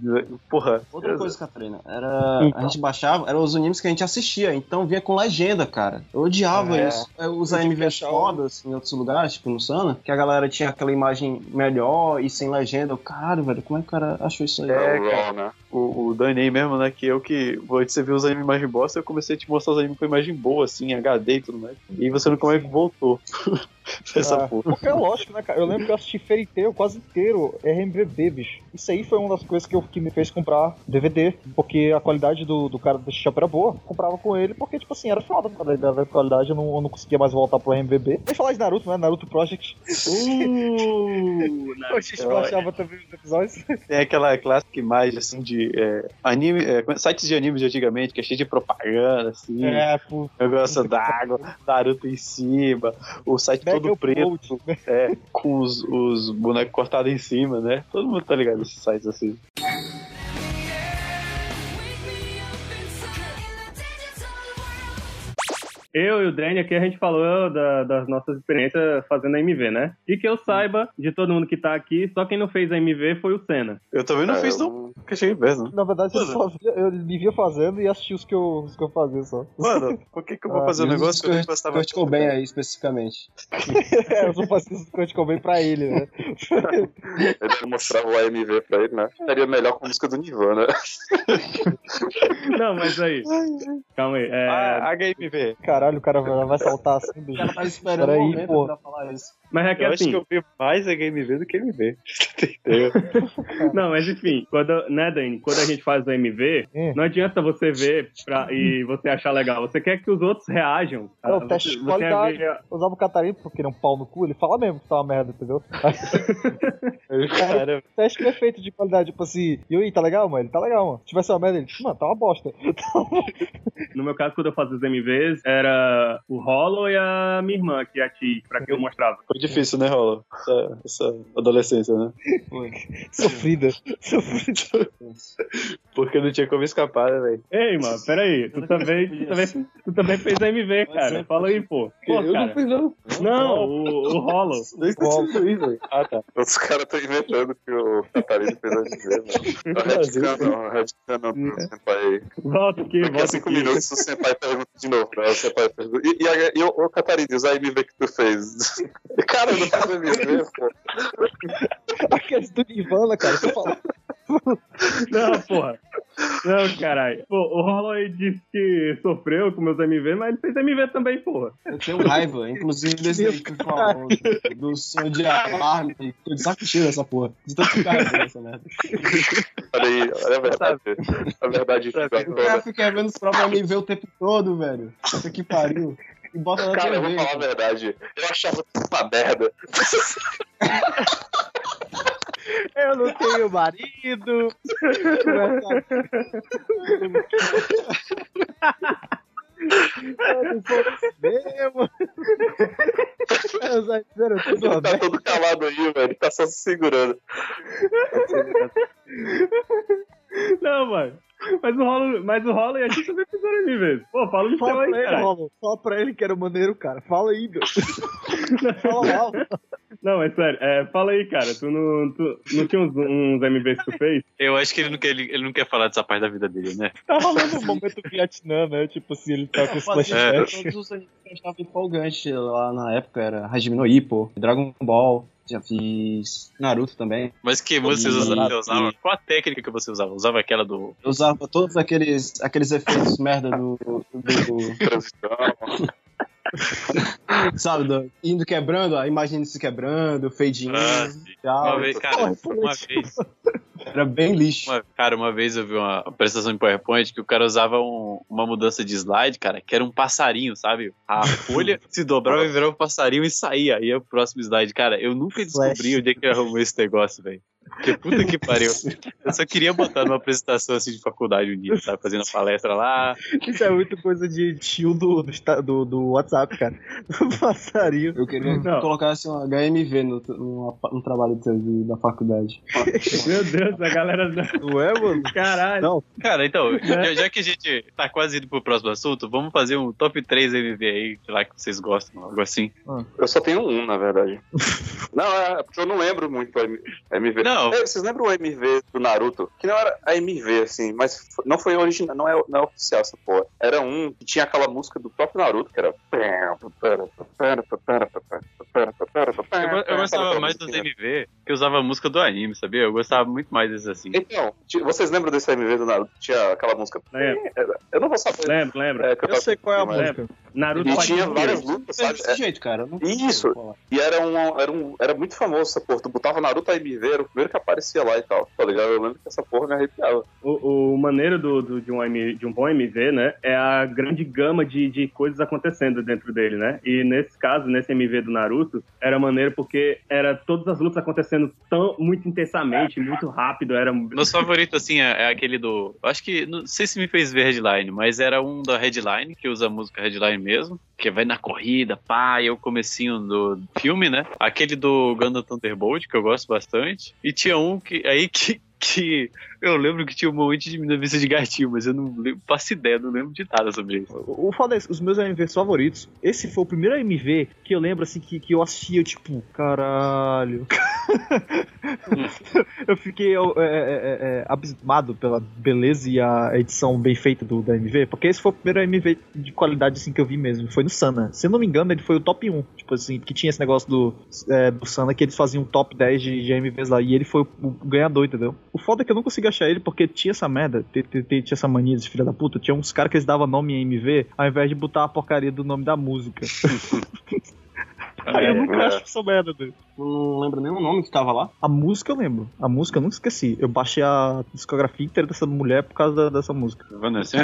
Speaker 2: Porra.
Speaker 7: Outra coisa, Catarina, era. A gente baixava, eram os animes que a gente assistia, então vinha com legenda, cara. Eu odiava
Speaker 4: É.
Speaker 7: isso. Eu os
Speaker 4: Eu achar
Speaker 7: fodas em outros lugares, tipo no Sana, que a galera tinha aquela imagem melhor e sem legenda. Eu, caralho, velho, como é que o cara achou isso aí?
Speaker 2: É,
Speaker 3: o Raw, né?
Speaker 2: O, o Dani mesmo, né? Que eu que. Você viu os animes imagem bosta, eu comecei a te mostrar os animes com imagem boa, assim, HD e tudo mais. E você não como é que voltou. Essa
Speaker 4: Ah,
Speaker 2: porra.
Speaker 4: Porque é lógico, né, cara? Eu lembro que eu assisti Fairy Tail quase inteiro, RMVB, bicho. Isso aí foi uma das coisas que, eu, que me fez comprar DVD, porque a qualidade do, do cara do Shop era boa. Comprava com ele, porque, tipo assim, era foda. A qualidade eu não, eu não conseguia mais voltar pro RMVB. Nem falar de Naruto, né? Naruto Project.
Speaker 1: Uh,
Speaker 4: A gente baixava também os episódios.
Speaker 2: Tem aquela clássica imagem, assim, de é, anime, é, sites de animes de antigamente, que é cheio de propaganda, assim.
Speaker 4: É, pô.
Speaker 2: Negócio d'água, Naruto em cima, o site todo
Speaker 4: Mega
Speaker 2: preto,
Speaker 4: Upload.
Speaker 2: é, com os, os bonecos cortados em cima, né? Todo mundo tá ligado nesses sites assim.
Speaker 1: Eu e o Dren aqui a gente falou da- das nossas experiências fazendo a MV, né? E que eu saiba, de todo mundo que tá aqui, só quem não fez a MV foi o Senna.
Speaker 2: Eu também não
Speaker 3: É,
Speaker 2: fiz,
Speaker 3: eu
Speaker 2: não, porque cheguei perto, não.
Speaker 4: Na verdade, eu, só via, eu me via fazendo e assistia os que eu, os que eu fazia só.
Speaker 2: Mano, por que que eu vou
Speaker 4: Ah,
Speaker 2: fazer um negócio que eu nem
Speaker 7: Kurt,
Speaker 2: gostava
Speaker 7: Kurt Cobain aí, especificamente.
Speaker 4: é, eu só fazia os que eu comer pra ele, né?
Speaker 3: Ele mostrava o AMV pra ele, né? Seria melhor com a música do Nirvana.
Speaker 1: Não, mas aí. Calma aí. É,
Speaker 2: Ah, HMV.
Speaker 4: Caralho, o cara vai vai saltar assim,
Speaker 7: O
Speaker 4: bicho.
Speaker 7: cara tá esperando
Speaker 4: Peraí,
Speaker 7: o momento
Speaker 4: pô.
Speaker 7: pra falar isso.
Speaker 1: Mas é que
Speaker 2: Eu acho
Speaker 1: assim.
Speaker 2: que eu vi mais HMV do que MV. Entendeu?
Speaker 1: Não, mas enfim, quando, né, Dani? Quando a gente faz o MV,
Speaker 4: Hum.
Speaker 1: não adianta você ver pra, e você achar legal. Você quer que os outros reajam.
Speaker 4: É o
Speaker 1: Você-
Speaker 4: teste de qualidade.
Speaker 1: ver-
Speaker 4: usava o Catarina porque ele é um pau no cu, ele fala mesmo que tá uma merda, entendeu?
Speaker 2: Cara,
Speaker 4: Teste perfeito de qualidade, tipo assim, e aí, tá legal, mano? Ele tá legal, mano. Se tivesse uma merda, ele, mano, tá uma bosta.
Speaker 1: No meu caso, quando eu fazia os MVs, era era o Hollow e a minha irmã, que é a Ti, pra que eu mostrava.
Speaker 9: Foi difícil, né, Rola? Essa, essa adolescência, né?
Speaker 4: Sofrida. Sofrida.
Speaker 9: Porque não tinha como escapar, né, velho?
Speaker 1: Ei, mano, peraí. Tu também, tu também, tu também fez MV, cara. Fala aí, pô. Pô,
Speaker 9: Eu não
Speaker 1: cara.
Speaker 9: fiz, não.
Speaker 1: Não, o, o Hollow.
Speaker 9: Velho. Ah, tá.
Speaker 3: Os caras estão inventando que o Catarina fez a dizer, mano. Tá retcanando, retcanando do Senpai.
Speaker 1: Volta aqui,
Speaker 3: Daqui a
Speaker 1: volta
Speaker 3: cinco
Speaker 1: aqui.
Speaker 3: minutos o Senpai pergunta de novo, né? O Senpai pergunta. E, e, a- e o, o Catarina, os AMV que tu fez? Cara, eu não MV, pô.
Speaker 4: Aqueles do Nirvana, cara. Tô falando.
Speaker 1: Não, porra. Não, caralho. Pô, o Hollow aí disse que sofreu com meus MV, mas ele fez MV também, porra.
Speaker 7: Eu tenho raiva, inclusive desse aí que tu falou, do som de alarme. Tô de saco cheio dessa porra. De tanto ficar dessa merda.
Speaker 3: Olha aí, olha a verdade. A verdade
Speaker 7: O cara
Speaker 3: toda.
Speaker 7: fica vendo os próprios MV o tempo todo, velho. Puta que pariu. E bota na
Speaker 3: Cara, eu vou falar a verdade. Eu achava tudo uma merda.
Speaker 4: Eu não tenho marido. Eu não sou mesmo.
Speaker 3: Ele tá todo calado aí, velho. Ele tá só se segurando.
Speaker 1: Não, mano. Mas o Hollow, mas o Hollow e a gente também fizeram MV. Pô, fala do
Speaker 4: Fala
Speaker 1: aí,
Speaker 4: pra ele,
Speaker 1: cara.
Speaker 4: Fala pra ele que era maneiro, cara. Fala aí, meu. Fala mal.
Speaker 1: Não, é sério. É, fala aí, cara. Tu não, tu não tinha uns, uns MVs que tu fez?
Speaker 2: Eu acho que ele não, quer, ele, ele não quer falar dessa parte da vida dele, né?
Speaker 4: Tá rolando um momento Vietnã, né? Tipo assim, ele tá com os flashbacks.
Speaker 7: Todos os animes que eu achava empolgante lá na época era Hajime no Ippo, Dragon Ball, já fiz Naruto também.
Speaker 2: Mas que música você usava, usava? Qual a técnica que você usava? Usava aquela do.
Speaker 7: Eu usava todos aqueles, aqueles efeitos merda do. do,
Speaker 3: Transição.
Speaker 7: sabe, do, indo quebrando, a imagem se quebrando, fade in,
Speaker 2: Ah, sim.
Speaker 7: tal.
Speaker 2: Uma vez, cara, uma vez.
Speaker 7: Era bem lixo.
Speaker 2: Uma- cara, uma vez eu vi uma apresentação em PowerPoint que o cara usava um- uma mudança de slide, cara, que era um passarinho, sabe? A folha se dobrava e virava um passarinho e saía. Aí é o próximo slide. Cara, eu nunca descobri
Speaker 4: Flash.
Speaker 2: onde é que arrumou esse negócio, velho. Porque puta que pariu. Eu só queria botar numa apresentação assim de faculdade um dia, sabe? Fazendo a palestra lá.
Speaker 4: Isso é muito coisa de tio do, do, do, do WhatsApp, cara. Passarinho.
Speaker 7: Eu queria
Speaker 1: Não.
Speaker 7: que colocasse um HMV no, no, no trabalho teu de- da faculdade.
Speaker 1: Meu Deus, a galera.
Speaker 4: Não é, mano?
Speaker 1: Caralho.
Speaker 4: Não.
Speaker 2: Cara, então, já, já que a gente tá quase indo pro próximo assunto, vamos fazer um top 3 MV aí, sei lá, que vocês gostam, algo assim.
Speaker 3: Eu só tenho um, na verdade. Não, é porque eu não lembro muito MV.
Speaker 2: Não.
Speaker 3: É, vocês lembram o MV do Naruto? Que não era a MV, assim, mas não foi original, não é, não é oficial essa porra. Era um que tinha aquela música do próprio Naruto, que era.
Speaker 2: Eu, go- eu gostava mais dos MV que usava a música do anime, sabia? Eu gostava muito mais desses assim.
Speaker 3: Então, vocês lembram desse MV do Naruto? Tinha aquela música.
Speaker 1: Lembro,
Speaker 3: Eu não vou saber.
Speaker 1: lembro, lembro.
Speaker 3: É,
Speaker 4: Eu
Speaker 3: tava-
Speaker 4: sei qual é a
Speaker 3: mas-
Speaker 4: música.
Speaker 1: Naruto
Speaker 3: E tinha várias lutas, sabe?
Speaker 7: desse jeito, cara. eu não
Speaker 3: Isso. E era um, era um. Era muito famoso essa porra. Tu botava Naruto AMV, era o primeiro que aparecia lá e tal. Tá ligado? Eu lembro que essa porra me arrepiava.
Speaker 1: O, o maneiro do, do- de, um M- de um bom MV, né, é a grande gama de, de coisas acontecendo dentro dele, né? E nesse caso, nesse MV do Naruto, era maneiro porque era todas as lutas acontecendo tão muito intensamente, muito rápido, era
Speaker 2: Meus favoritos, assim, é, é aquele do. Acho que. Não sei se me fez ver Headline, mas era um da Headline, que usa a música Headline mesmo. Que vai na corrida, pá, e é o comecinho do filme, né? Aquele do Gundam Thunderbolt, que eu gosto bastante. E tinha um que aí que. que eu lembro que tinha um monte de menina vista de gatinho, mas eu não lembro, faço ideia, não lembro de nada sobre isso.
Speaker 4: O o foda é, os meus MVs favoritos, esse foi o primeiro MV que eu lembro assim que, que eu assistia, tipo, caralho. eu fiquei é, é, é, é, abismado pela beleza e a edição bem feita do, da MV, porque esse foi o primeiro MV de qualidade assim que eu vi mesmo. Foi no Sana. Se eu não me engano, ele foi o top 1. Tipo assim, que tinha esse negócio do, é, do Sana que eles faziam top 10 de, de MVs lá. E ele foi o, o ganhador, entendeu? O foda é que eu não consegui achar ele porque tinha essa merda, tinha essa mania de filha da puta. Tinha uns caras que eles davam nome em MV ao invés de botar a porcaria do nome da música. Aí eu nunca
Speaker 3: É.
Speaker 4: acho essa merda, velho.
Speaker 7: Não lembro nem o nome que tava lá.
Speaker 4: A música eu lembro. A música eu nunca esqueci. Eu baixei a discografia inteira dessa mulher por causa da- dessa música.
Speaker 2: Vanessa?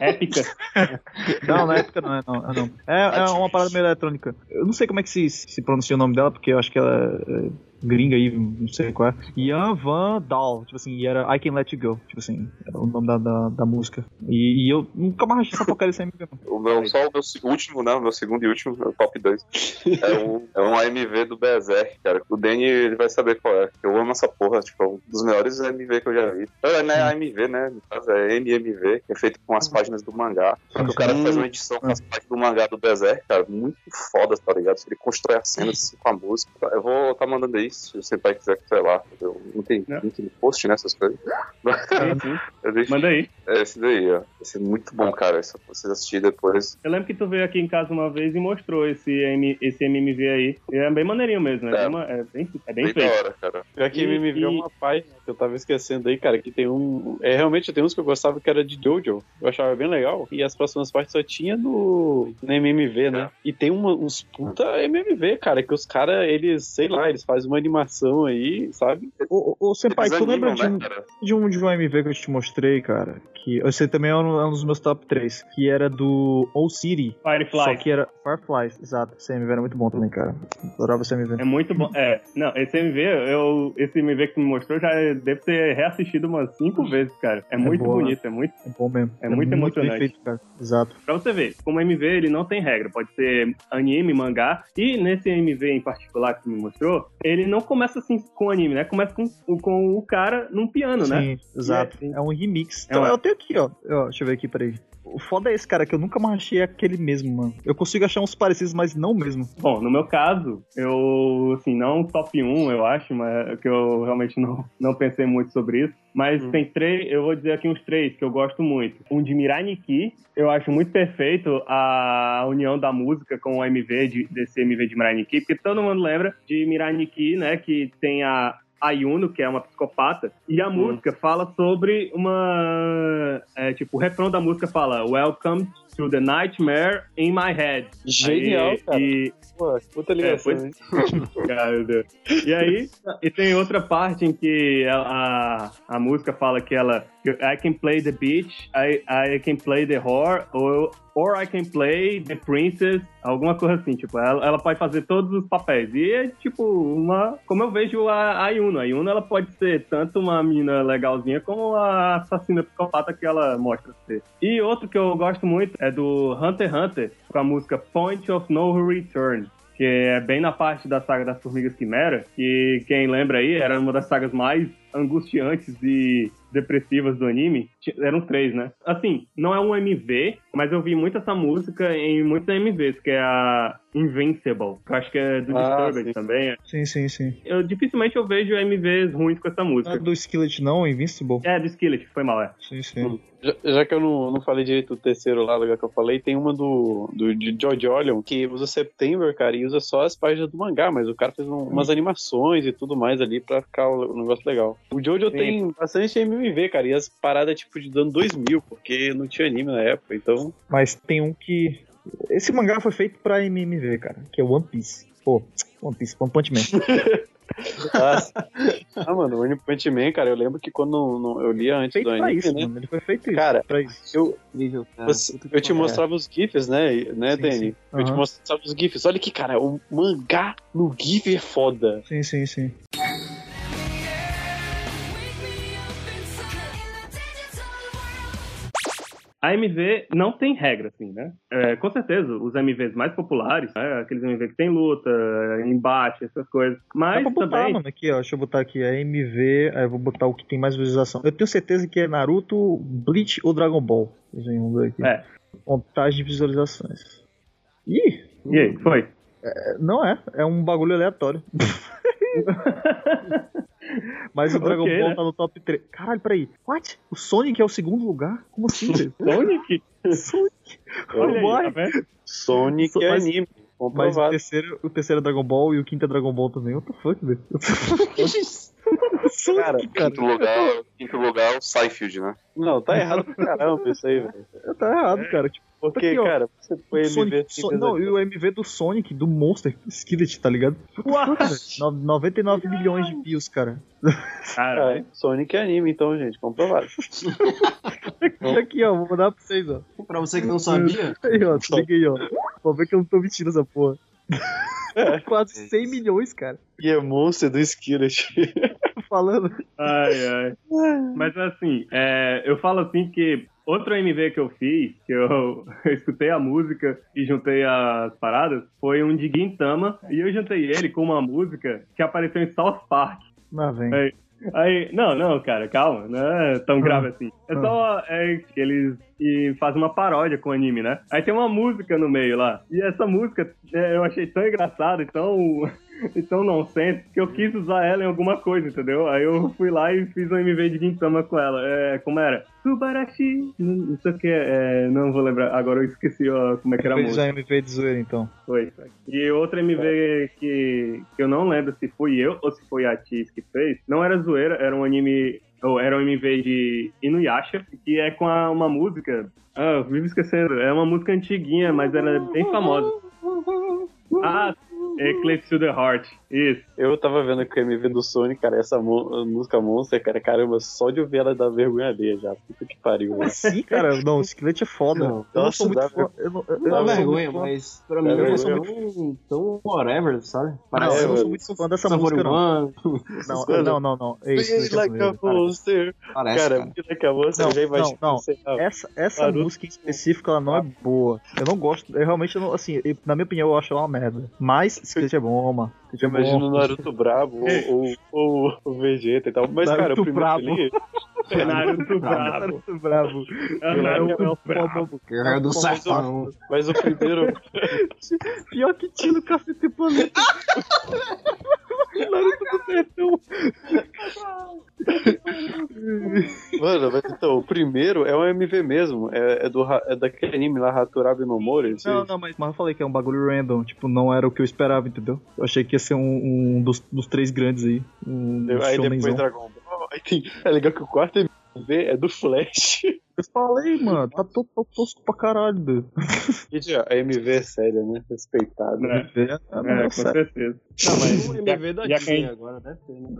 Speaker 1: Épica.
Speaker 4: Não, na época não é, não. É, não. É, é uma parada meio eletrônica. Eu não sei como é que se, se pronuncia o nome dela, porque eu acho que ela é gringa aí, não sei qual é. Ian Van Dahl, tipo assim, e era I Can Let You Go, tipo assim, era o nome da, da, da música. E, e eu nunca mais achei essa porcaria sem MV. não.
Speaker 3: Só o meu último, né? O meu segundo e último, o top 2. É um, é um AMV do Berserk, cara. O Danny ele vai saber qual é. Eu amo essa porra, tipo, é um dos melhores AMV que eu já vi. É, não é AMV, né? É NMV, que é feito com as páginas do mangá. Só que o cara faz uma edição com as páginas do mangá do Berserk, cara, muito foda, tá ligado? Ele constrói as cenas assim, com a música. Eu vou tá mandando aí, se você pai quiser, sei lá. Eu não tem link no post, né? Essas coisas. Eu deixo-
Speaker 1: Manda aí.
Speaker 3: É esse daí, ó. Esse é muito bom, cara. Só pra vocês assistirem depois.
Speaker 1: Eu lembro que tu veio aqui em casa uma vez e mostrou esse, M, esse MMV aí. E é bem maneirinho mesmo, né?
Speaker 3: É.
Speaker 1: É, uma- é bem, é bem
Speaker 3: Bem
Speaker 1: feito.
Speaker 3: hora, cara.
Speaker 2: Pior que
Speaker 1: E-
Speaker 2: MMV é
Speaker 1: e-
Speaker 2: uma página que eu tava esquecendo aí, cara, que tem um... É, realmente tem uns que eu gostava que era de Jojo. Eu achava bem legal. E as próximas partes só tinha no, no MMV, né? E tem uma- uns puta MMV, cara, que os caras, eles, sei lá, eles fazem uma animação aí, sabe?
Speaker 4: Ô, ô, ô, Senpai, tu lembra
Speaker 3: animam,
Speaker 4: de um,
Speaker 3: né,
Speaker 4: de um, de um MV que eu te mostrei, cara? Que esse também é um, é um dos meus top 3. Que era do Old City. Só
Speaker 1: Firefly.
Speaker 4: que era Fireflies, exato. Esse MV era muito bom também, cara. Adorava esse MV.
Speaker 1: É muito bom. É, não, esse MV, eu, esse MV que tu me mostrou já deve ter reassistido umas cinco vezes, cara. É, muito
Speaker 4: boa,
Speaker 1: bonito, é muito.
Speaker 4: É bom mesmo.
Speaker 1: É muito
Speaker 4: bem
Speaker 1: emocionante.
Speaker 4: feito, cara. Exato.
Speaker 1: Pra você ver, como MV ele não tem regra, pode ser anime, mangá, e nesse MV em particular que tu me mostrou, ele não começa assim com anime, né? Começa com, com o cara num piano, né?
Speaker 4: Sim, exato.
Speaker 1: É-
Speaker 4: É um remix.
Speaker 1: É
Speaker 4: Então,
Speaker 1: uma-
Speaker 4: eu tenho aqui, ó. ó. Deixa eu ver aqui, peraí. O foda é esse, cara, que eu nunca mais achei aquele mesmo, mano. Eu consigo achar uns parecidos, mas não mesmo.
Speaker 1: Bom, no meu caso, eu, assim, não top 1, eu acho, mas é que eu realmente não, não pensei muito sobre isso. Mas tem três, eu vou dizer aqui uns três que eu gosto muito. Um de Mirai Nikki, eu acho muito perfeito a união da música com o MV, de- desse MV de Mirai Nikki, porque todo mundo lembra de Mirai Nikki, né, que tem a Ayuno, que é uma psicopata, e a música fala sobre uma. é, tipo, o refrão da música fala Welcome to the Nightmare in my head.
Speaker 2: Genial,
Speaker 1: Aí,
Speaker 2: cara.
Speaker 1: E,
Speaker 2: Pô, puta ligação,
Speaker 1: É,
Speaker 2: hein?
Speaker 1: Cara, meu Deus. E aí, e tem outra parte em que ela- a, a música fala que ela I can play the bitch, I, I can play the whore, or, or I can play the princess, alguma coisa assim, tipo, ela, ela pode fazer todos os papéis. E é tipo uma. Como eu vejo a, a Yuna. A Yuna ela pode ser tanto uma menina legalzinha como a assassina psicopata que ela mostra ser. E outro que eu gosto muito é do Hunter x Hunter, com a música Point of No Return que é bem na parte da saga das Formigas Quimera, que quem lembra aí era uma das sagas mais angustiantes e depressivas do anime. Eram três, né? Assim, não é um MV, mas eu vi muito essa música em muitos MVs, que é a Invincible, que eu acho que é do
Speaker 2: Ah,
Speaker 1: Disturbed
Speaker 2: sim.
Speaker 1: também.
Speaker 4: Sim, sim, sim.
Speaker 1: Eu dificilmente eu vejo MVs ruins com essa
Speaker 4: Não é
Speaker 1: música.
Speaker 4: do Skillet, não, Invincible.
Speaker 1: É, do Skillet, foi mal, é.
Speaker 4: Sim, sim.
Speaker 2: Já, já que eu não, não falei direito do terceiro lá, lugar que eu falei, tem uma do, do de George Olion que usa September, cara, e usa só as páginas do mangá, mas o cara fez um- umas animações e tudo mais ali pra ficar o, o negócio legal. O Jojo
Speaker 1: Sim.
Speaker 2: tem bastante MMV, cara, e as paradas tipo de dando 2000, porque não tinha anime na época, então.
Speaker 4: Mas tem um que. Esse mangá foi feito pra MMV, cara, que é One Piece. Pô, One Piece, One Punch Man.
Speaker 2: Ah, ah, mano, o One Punch Man, cara, eu lembro que quando não- eu lia antes
Speaker 4: feito
Speaker 2: do
Speaker 4: pra
Speaker 2: anime,
Speaker 4: isso,
Speaker 2: né?
Speaker 4: mano. Ele foi feito isso,
Speaker 2: Cara,
Speaker 4: pra isso.
Speaker 2: Eu,
Speaker 7: Incrível, cara.
Speaker 2: Você- eu te mostrava os GIFs, né, né
Speaker 4: Sim,
Speaker 2: Danny?
Speaker 4: sim.
Speaker 2: Eu te mostrava os GIFs. Olha que, cara, o mangá no GIF é foda.
Speaker 4: Sim, sim, sim.
Speaker 1: A MV não tem regra, assim, né? É, com certeza, os MVs mais populares, né? aqueles MV que tem luta, embate, essas coisas.
Speaker 4: Dá
Speaker 1: Mas
Speaker 4: pra botar,
Speaker 1: também.
Speaker 4: mano, aqui, ó. Deixa eu botar aqui, a MV, aí eu vou botar o que tem mais visualização. Eu tenho certeza que é Naruto, Bleach ou Dragon Ball. Vão ver aqui.
Speaker 1: É.
Speaker 4: Contagem de visualizações. Ih,
Speaker 1: E aí, foi?
Speaker 4: é, não é. É um bagulho aleatório. Mas o Dragon
Speaker 1: Ok,
Speaker 4: Ball
Speaker 1: né?
Speaker 4: tá no top 3. Caralho, peraí. What? O Sonic é o segundo lugar? Como assim, velho?
Speaker 1: Sonic?
Speaker 4: Sonic?
Speaker 1: Olha aí, tá?
Speaker 2: Sonic
Speaker 4: So-
Speaker 2: é
Speaker 4: mas-
Speaker 2: anime.
Speaker 4: Mas o terceiro, o terceiro é Dragon Ball e o quinto é Dragon Ball também. What the fuck, velho? Sonic,
Speaker 2: Cara,
Speaker 4: cara.
Speaker 3: Quinto lugar, quinto lugar é o Seinfeld, né?
Speaker 2: Não, tá errado pra caramba isso aí, velho.
Speaker 4: Tá errado, cara. Tipo,
Speaker 2: Porque,
Speaker 4: Aqui, ó.
Speaker 2: cara, você foi
Speaker 4: o
Speaker 2: MV
Speaker 4: Sonic, So- não, e o MV do Sonic, do Monster Skillet, tá ligado? No- 99 milhões de views, cara.
Speaker 1: Cara,
Speaker 2: é. Sonic é anime, então, gente, comprovado.
Speaker 4: Aqui, ó, vou mandar pra vocês, ó.
Speaker 7: Pra você que não sabia,
Speaker 4: Aí, ó, se liga aí, ó. Vou ver que eu não tô mentindo essa porra. Quase 100 milhões, cara.
Speaker 2: E é monstro do Skillet.
Speaker 4: Tô falando.
Speaker 1: Ai, ai. Mas assim, é, eu falo assim que outro MV que eu fiz, que eu, eu escutei a música e juntei as paradas, foi um de Gintama, e eu juntei ele com uma música que apareceu em South Park.
Speaker 4: Lá vem.
Speaker 1: É. Aí, não, não, cara, calma, não é tão grave assim. É só é, que eles e fazem uma paródia com o anime, né? Aí tem uma música no meio lá. E essa música é, eu achei tão engraçada e tão, e tão nonsense que eu quis usar ela em alguma coisa, entendeu? Aí eu fui lá e fiz um MV de Gintama com ela. É, como era? Subarashi. Não, não sei o que é, não vou lembrar. Agora eu esqueci ó, como é que era a
Speaker 4: Fez
Speaker 1: música.
Speaker 4: a MV de zoeira, então.
Speaker 1: Foi. E outro MV que, que eu não lembro se fui eu ou se foi a Tis que fez, não era zoeira, era um anime. Ou era um MV de Inuyasha, que é com a- uma música. Ah, eu vivo esquecendo. É uma música antiguinha, mas ela é bem famosa. Ah, Eclipse to the Heart. Isso.
Speaker 2: Eu tava vendo com o MV do Sonic, cara, essa música monstro, cara, caramba, só de ouvir ela dá vergonha alheia já. Puta que pariu, velho.
Speaker 4: Sim, cara. Não, o Skillet é foda.
Speaker 2: Não,
Speaker 4: eu não sou muito
Speaker 2: dá
Speaker 4: fã. Eu não, eu,
Speaker 7: dá
Speaker 4: não sou
Speaker 7: vergonha, mas pra mim
Speaker 2: Dá
Speaker 7: eu sou muito tão whatever, sabe?
Speaker 4: Não,
Speaker 7: Parece
Speaker 4: eu não
Speaker 2: É,
Speaker 4: sou muito fã dessa música, não. Não, não, não, não. É isso,
Speaker 2: Feel like a monster.
Speaker 7: Parece,
Speaker 2: Cara,
Speaker 7: cara.
Speaker 2: Feel like a monster,
Speaker 4: Não,
Speaker 2: já imagino,
Speaker 4: não, não.
Speaker 2: lá,
Speaker 4: Essa, essa música em específico, ela não é boa. Eu não gosto. Eu realmente não. Assim, na minha opinião, eu acho ela uma merda. Mas Skillet é bom, mano. É bom.
Speaker 2: Imagina o Naruto brabo ou, ou, ou o Vegeta e tal. Mas, cara,
Speaker 4: Naruto
Speaker 2: o primeiro
Speaker 4: brabo.
Speaker 2: ali,
Speaker 1: Naruto Bravo.
Speaker 4: Naruto bravo.
Speaker 1: É o Naruto
Speaker 4: bravo.
Speaker 7: Guerra do Sertão.
Speaker 2: mas o primeiro.
Speaker 4: Pior que tinha no Cacete Planeta. Naruto do Sertão.
Speaker 2: Mano, mas então, o primeiro é um MV mesmo. É, é, do, é daquele anime lá, Haturabi no Mori.
Speaker 4: Não, não, mas, mas eu falei que é um bagulho random. Tipo, não era o que eu esperava, entendeu? Eu achei que ia ser um, um dos, dos três grandes aí. Um
Speaker 2: Aí depois. Dragon Ball. É legal que o quarto MV é do Flash.
Speaker 4: Eu falei, mano. Tá to- to- tosco pra caralho,
Speaker 2: a MV é séria, né? Respeitada.
Speaker 1: Né?
Speaker 4: É,
Speaker 1: É, com certeza.
Speaker 7: Não, mas o MV da
Speaker 1: já
Speaker 7: Disney
Speaker 1: quem-
Speaker 7: agora deve ter, né?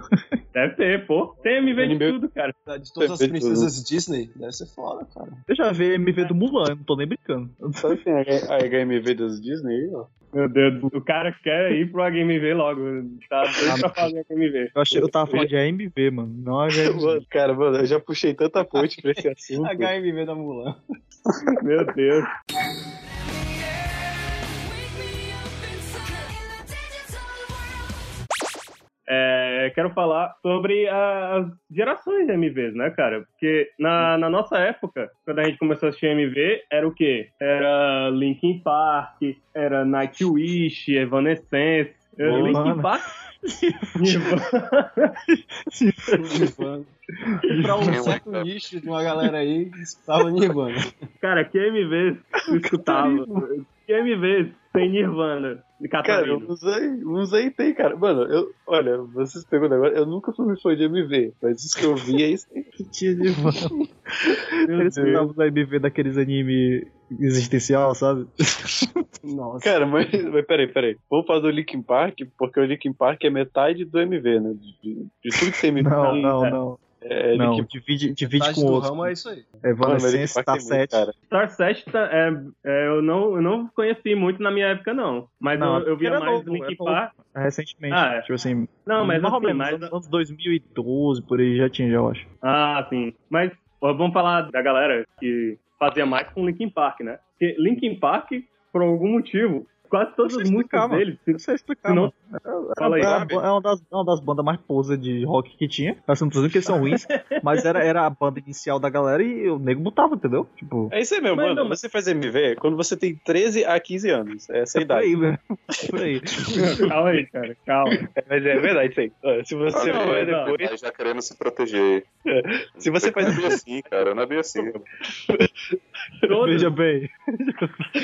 Speaker 1: Deve ter, pô. Tem MV de
Speaker 2: Anime-
Speaker 1: tudo, cara.
Speaker 7: De todas as princesas Disney, deve ser foda, cara.
Speaker 4: Eu já vi MV do Mulan, eu não tô nem brincando.
Speaker 2: Sabe quem é a HMV das Disney aí, ó?
Speaker 1: Meu Deus, o cara quer ir pro HMV logo. Tá doido pra fazer HMV.
Speaker 4: Eu, achei, eu tava falando de AMV, mano. Não HMV.
Speaker 2: Cara, mano, eu já puxei tanta ponte pra esse assunto.
Speaker 7: HMV da Mulan.
Speaker 1: Meu Deus. É, quero falar sobre as gerações de MVs, né, cara? Porque na, na nossa época, quando a gente começou a assistir MV, era o quê? Era Linkin Park, era Nightwish, Evanescence. eh,
Speaker 4: Boa,
Speaker 1: Linkin
Speaker 4: mano.
Speaker 1: Park? Nirvana.
Speaker 7: pra um certo nicho de uma galera aí que escutava Nirvana.
Speaker 1: Cara, que MVs tu escutava? que MVs tem Nirvana
Speaker 2: Cara,
Speaker 1: Catarina?
Speaker 2: uns aí, uns aí tem, cara. Mano, eu, olha, vocês pegou o negócio, eu nunca fui fã de MV, mas isso que eu vi é isso. aí.
Speaker 4: Tinha Nirvana. Eles escutavam os AMV daqueles anime existencial, sabe?
Speaker 7: Nossa.
Speaker 2: Cara, mas, mas peraí, peraí. Vamos falar do Linkin Park, porque o Linkin Park é metade do MV, né? De, de, de tudo que tem MV.
Speaker 4: Não, não, não.
Speaker 2: É,
Speaker 4: Não,
Speaker 2: Linkin
Speaker 4: divide, divide com
Speaker 7: do
Speaker 4: outro.
Speaker 7: ramo é isso aí.
Speaker 4: Evanescence,
Speaker 2: Park
Speaker 4: tá
Speaker 2: tem muito,
Speaker 4: 7.
Speaker 2: cara.
Speaker 1: Star 7 tá, é, é, eu, não, eu não conheci muito na minha época, não. Mas
Speaker 4: Não,
Speaker 1: eu, eu via mais
Speaker 4: novo, é.
Speaker 1: Park.
Speaker 4: Recentemente.
Speaker 1: Ah, é.
Speaker 4: Tipo assim.
Speaker 1: Não, mas assim,
Speaker 4: menos,
Speaker 1: mais-
Speaker 4: anos- anos 2012, por aí já tinha, já eu acho.
Speaker 1: Ah, sim. Mas ó, vamos falar da galera que fazia mais com Linkin Park, né? Porque Linkin Park, por algum motivo, quase todas
Speaker 4: Eu
Speaker 1: as
Speaker 4: sei
Speaker 1: músicas
Speaker 4: explicar,
Speaker 1: Se não-. Fala aí.
Speaker 4: É, uma- é das, é uma das bandas mais posa de rock que tinha. Assim, não tô dizendo que eles são ruins, mas era, era a banda inicial da galera e o nego botava, entendeu? Tipo,
Speaker 2: É isso aí mesmo,
Speaker 1: Mas
Speaker 2: mano.
Speaker 1: não, mas-
Speaker 2: Você faz MV quando você tem 13 a 15 anos. É essa
Speaker 4: é por
Speaker 2: idade.
Speaker 4: aí, velho. Por aí.
Speaker 1: calma aí, cara, calma.
Speaker 2: É, mas é verdade isso aí. Se você
Speaker 3: Ah, não,
Speaker 2: for
Speaker 1: não.
Speaker 2: depois.
Speaker 3: Aí já querendo se proteger.
Speaker 2: Se você
Speaker 3: Não é
Speaker 2: faz.
Speaker 3: bem assim, cara. Não é bem assim.
Speaker 4: Veja bem.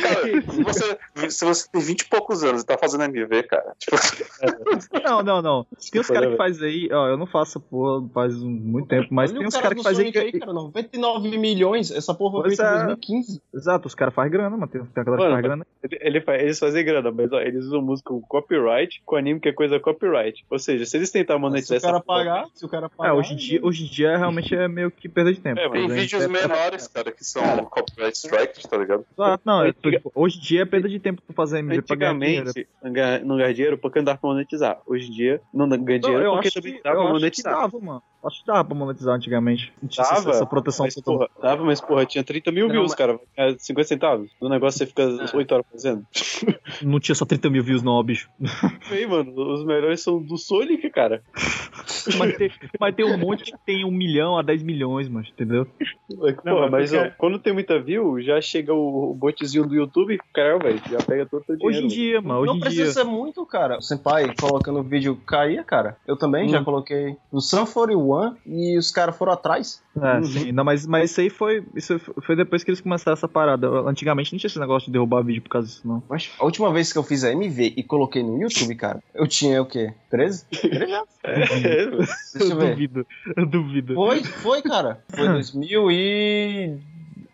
Speaker 3: Cara, se você, se você tem 20 e poucos anos e tá fazendo MV, cara, tipo,
Speaker 4: Não, não, não. Tem uns
Speaker 2: Desculpa,
Speaker 4: caras
Speaker 2: né,
Speaker 4: que faz aí, ó, eu não faço porra faz muito tempo, mas
Speaker 7: Olha
Speaker 4: tem uns
Speaker 7: cara
Speaker 4: caras
Speaker 7: do
Speaker 4: que fazem.
Speaker 7: Aí, cara, 99 milhões. Essa porra foi em
Speaker 4: é.
Speaker 7: 2015.
Speaker 4: Exato, os caras fazem grana, mano. Tem, tem a galera que faz grana.
Speaker 2: Ele, eles fazem grana, mas ó, eles usam música com copyright, com anime que é coisa copyright. Ou seja, se eles tentarem
Speaker 7: Se
Speaker 2: monetizar
Speaker 7: o cara
Speaker 2: essa porra-
Speaker 7: pagar, se o cara pagar.
Speaker 4: É, hoje em dia, hoje em dia realmente é meio que perda de tempo.
Speaker 2: É,
Speaker 3: Tem vídeos
Speaker 4: é-
Speaker 3: menores, cara, que são copyright strikes, tá ligado?
Speaker 4: Exato, não, é, tipo, hoje em dia é perda de tempo pra fazer Ganhar dinheiro.
Speaker 2: Antigamente, não ganha- não ganha dinheiro porque não dava pra monetizar. Hoje em dia, não ganha
Speaker 4: Não,
Speaker 2: dinheiro
Speaker 4: eu
Speaker 2: porque
Speaker 4: acho
Speaker 2: também
Speaker 4: que,
Speaker 2: dá pra
Speaker 4: acho que
Speaker 2: monetizar.
Speaker 4: dava, mano. Acho que dava pra monetizar antigamente. Não essa,
Speaker 2: Dava,
Speaker 4: essa proteção
Speaker 2: Mas, porra, dava, mas porra, tinha 30 mil
Speaker 7: Não,
Speaker 2: views,
Speaker 7: mas-
Speaker 2: cara. É 50 centavos. No negócio você fica 8 horas fazendo.
Speaker 4: Não tinha só 30 mil views, não, bicho.
Speaker 2: Aí, mano, os melhores são do Sonic, cara.
Speaker 4: Mas tem, mas tem um monte que tem um milhão a 10 milhões, mano, entendeu?
Speaker 2: Porra, mas
Speaker 1: porque-
Speaker 2: ó, quando tem muita view, já chega o, o botzinho do YouTube, cara, velho, já pega todo teu dinheiro.
Speaker 4: Hoje em dia, mano, hoje
Speaker 7: não precisa
Speaker 4: dia.
Speaker 7: ser muito, cara. O Senpai colocando o vídeo caía, cara. Eu também
Speaker 4: Hum.
Speaker 7: já coloquei no Sun 41 e os caras foram atrás.
Speaker 4: É,
Speaker 2: Uhum.
Speaker 4: sim. Não, mas, mas isso aí foi. Isso foi depois que eles começaram essa parada. Antigamente não tinha esse negócio de derrubar vídeo por causa disso, não.
Speaker 7: Mas a última vez que eu fiz a MV e coloquei no YouTube, cara, eu tinha o quê? 13? 13 anos?
Speaker 2: É.
Speaker 7: Deixa eu ver.
Speaker 4: duvido. Eu duvido.
Speaker 7: Foi, foi, cara. Foi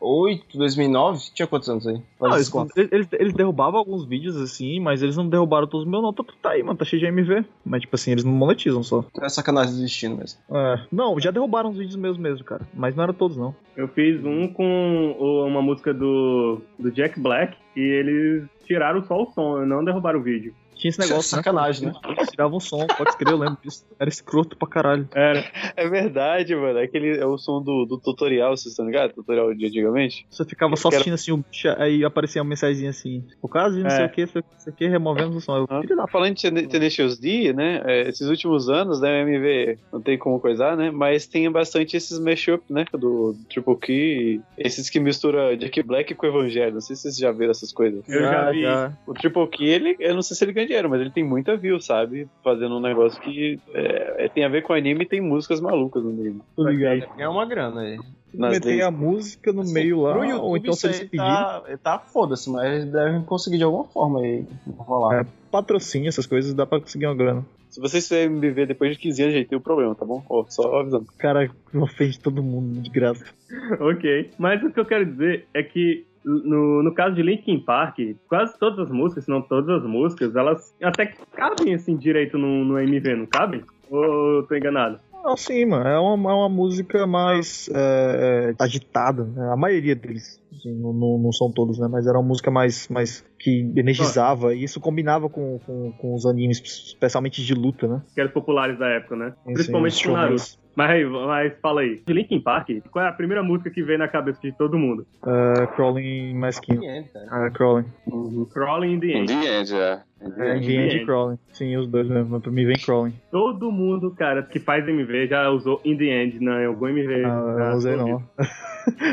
Speaker 7: 2008, 2009. Tinha quantos anos aí? Faz
Speaker 4: Não, eles, eles, eles derrubavam alguns vídeos assim, mas eles não derrubaram todos os meus, não. Tá, tá aí, mano. Tá cheio de MV. Mas, tipo assim, eles não monetizam só.
Speaker 7: É sacanagem desistindo mesmo.
Speaker 4: É. Não, já derrubaram os vídeos meus mesmo, cara. Mas não eram todos, não.
Speaker 1: Eu fiz um com uma música do, do Jack Black e eles tiraram só o som, não derrubaram o vídeo.
Speaker 4: Tinha esse negócio, né?
Speaker 7: sacanagem, né?
Speaker 4: Eles tiravam o som, pode escrever, eu lembro disso. Era escroto pra caralho.
Speaker 1: Era.
Speaker 2: É verdade, mano. Aquele é o som do, do tutorial, vocês estão ligados? Tutorial de antigamente?
Speaker 4: Você ficava só assistindo assim, o bicho, aí aparecia uma mensagenzinha assim. O caso de não sei
Speaker 1: É.
Speaker 4: o que, sei o que, removemos o som. Eu,
Speaker 2: Ah,
Speaker 4: da
Speaker 2: Falando de Tenacious D, né? é, esses últimos anos, né? O MV não tem como coisar, né? Mas tem bastante esses mashup, né? Do Triple Key, esses que mistura Jack Black com Evangelho. Não sei se vocês já viram essas coisas.
Speaker 1: Eu já vi.
Speaker 2: O Triple Key, ele, eu não sei se ele ganha dinheiro, mas ele tem muita view, sabe? Fazendo um negócio que é, é, tem a ver com anime e tem músicas malucas no meio.
Speaker 4: Tô ligado.
Speaker 7: É uma grana aí.
Speaker 2: Nas
Speaker 4: Meter
Speaker 2: leis.
Speaker 4: a música no meio lá,
Speaker 7: YouTube,
Speaker 4: ou então se eles pedirem.
Speaker 7: tá, tá foda-se, mas eles devem conseguir de alguma forma aí rolar.
Speaker 4: É, patrocínio, essas coisas, dá pra conseguir uma grana.
Speaker 2: Se vocês fizerem me ver depois de 15 anos, gente, tem um problema, tá bom? Ó, só avisando.
Speaker 4: O cara ofende todo mundo de graça.
Speaker 1: Ok. Mas o que eu quero dizer é que no, no caso de Linkin Park, quase todas as músicas, se não todas as músicas, elas até cabem assim direito no, no MV, não cabem? Ou eu tô enganado?
Speaker 4: Ah, sim, mano. É uma, é uma música mais é, é, agitada, né? A maioria deles. Assim, não, não, não são todos, né? Mas era uma música mais, mais que energizava. E isso combinava com, com, com os animes, especialmente de luta, né?
Speaker 1: Que eram populares da época, né?
Speaker 4: Sim,
Speaker 1: Principalmente
Speaker 4: sim,
Speaker 1: com Naruto. Mas, aí, mas fala aí, de Linkin Park, qual é a primeira música que veio na cabeça de todo mundo?
Speaker 4: É, Crawling mais que.
Speaker 7: É, cara.
Speaker 4: É, Crawling.
Speaker 1: Crawling in the
Speaker 3: In
Speaker 1: End.
Speaker 3: the end, é. In the
Speaker 4: É,
Speaker 3: end.
Speaker 4: E Crawling. Sim, os dois mesmo. Mas pra mim vem Crawling.
Speaker 1: Todo mundo, cara, que faz MV já usou In the End né, em algum MV.
Speaker 4: Ah, não usei não.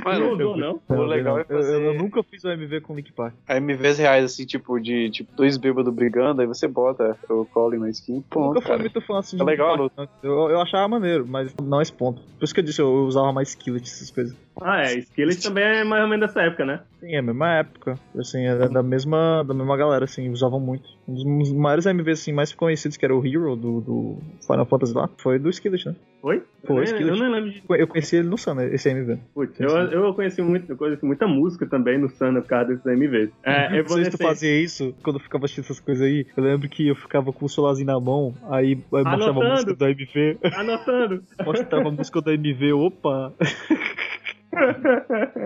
Speaker 3: Mas
Speaker 1: Não
Speaker 3: não,
Speaker 1: usou, não?
Speaker 2: O
Speaker 4: Não,
Speaker 2: legal fazer-
Speaker 4: Eu, eu nunca fiz o MV com Link Park.
Speaker 2: A MVs reais, assim, tipo, de tipo, dois bêbados brigando, aí você bota o Colin na skin, ponto,
Speaker 4: nunca fui muito fã assim de
Speaker 2: É legal
Speaker 4: Park, eu, eu achava maneiro, mas não esse ponto. Por isso que eu disse, eu usava mais Skillet, essas coisas.
Speaker 1: Ah, é. Skillet também é mais ou menos dessa época, né?
Speaker 4: Sim, é a mesma época. Assim, é da mesma, da mesma galera, assim, usavam muito. Um dos maiores MVs assim, mais conhecidos, que era o Hero do, do Final Fantasy lá, foi do Skillet, né?
Speaker 1: Foi?
Speaker 4: Foi,
Speaker 1: eu,
Speaker 4: Skillet.
Speaker 1: eu não lembro de.
Speaker 4: Eu conheci ele no Sun, né, esse MV.
Speaker 1: Putz, eu, eu conheci muito, eu conheci muita música também no Sana por causa desses MVs. É,
Speaker 4: Não sei se tu fazia isso quando eu ficava assistindo essas coisas aí. Eu lembro que eu ficava com o celularzinho na mão, aí aí mostrava a música da MV,
Speaker 1: Anotando.
Speaker 4: mostrava a música da MV, opa!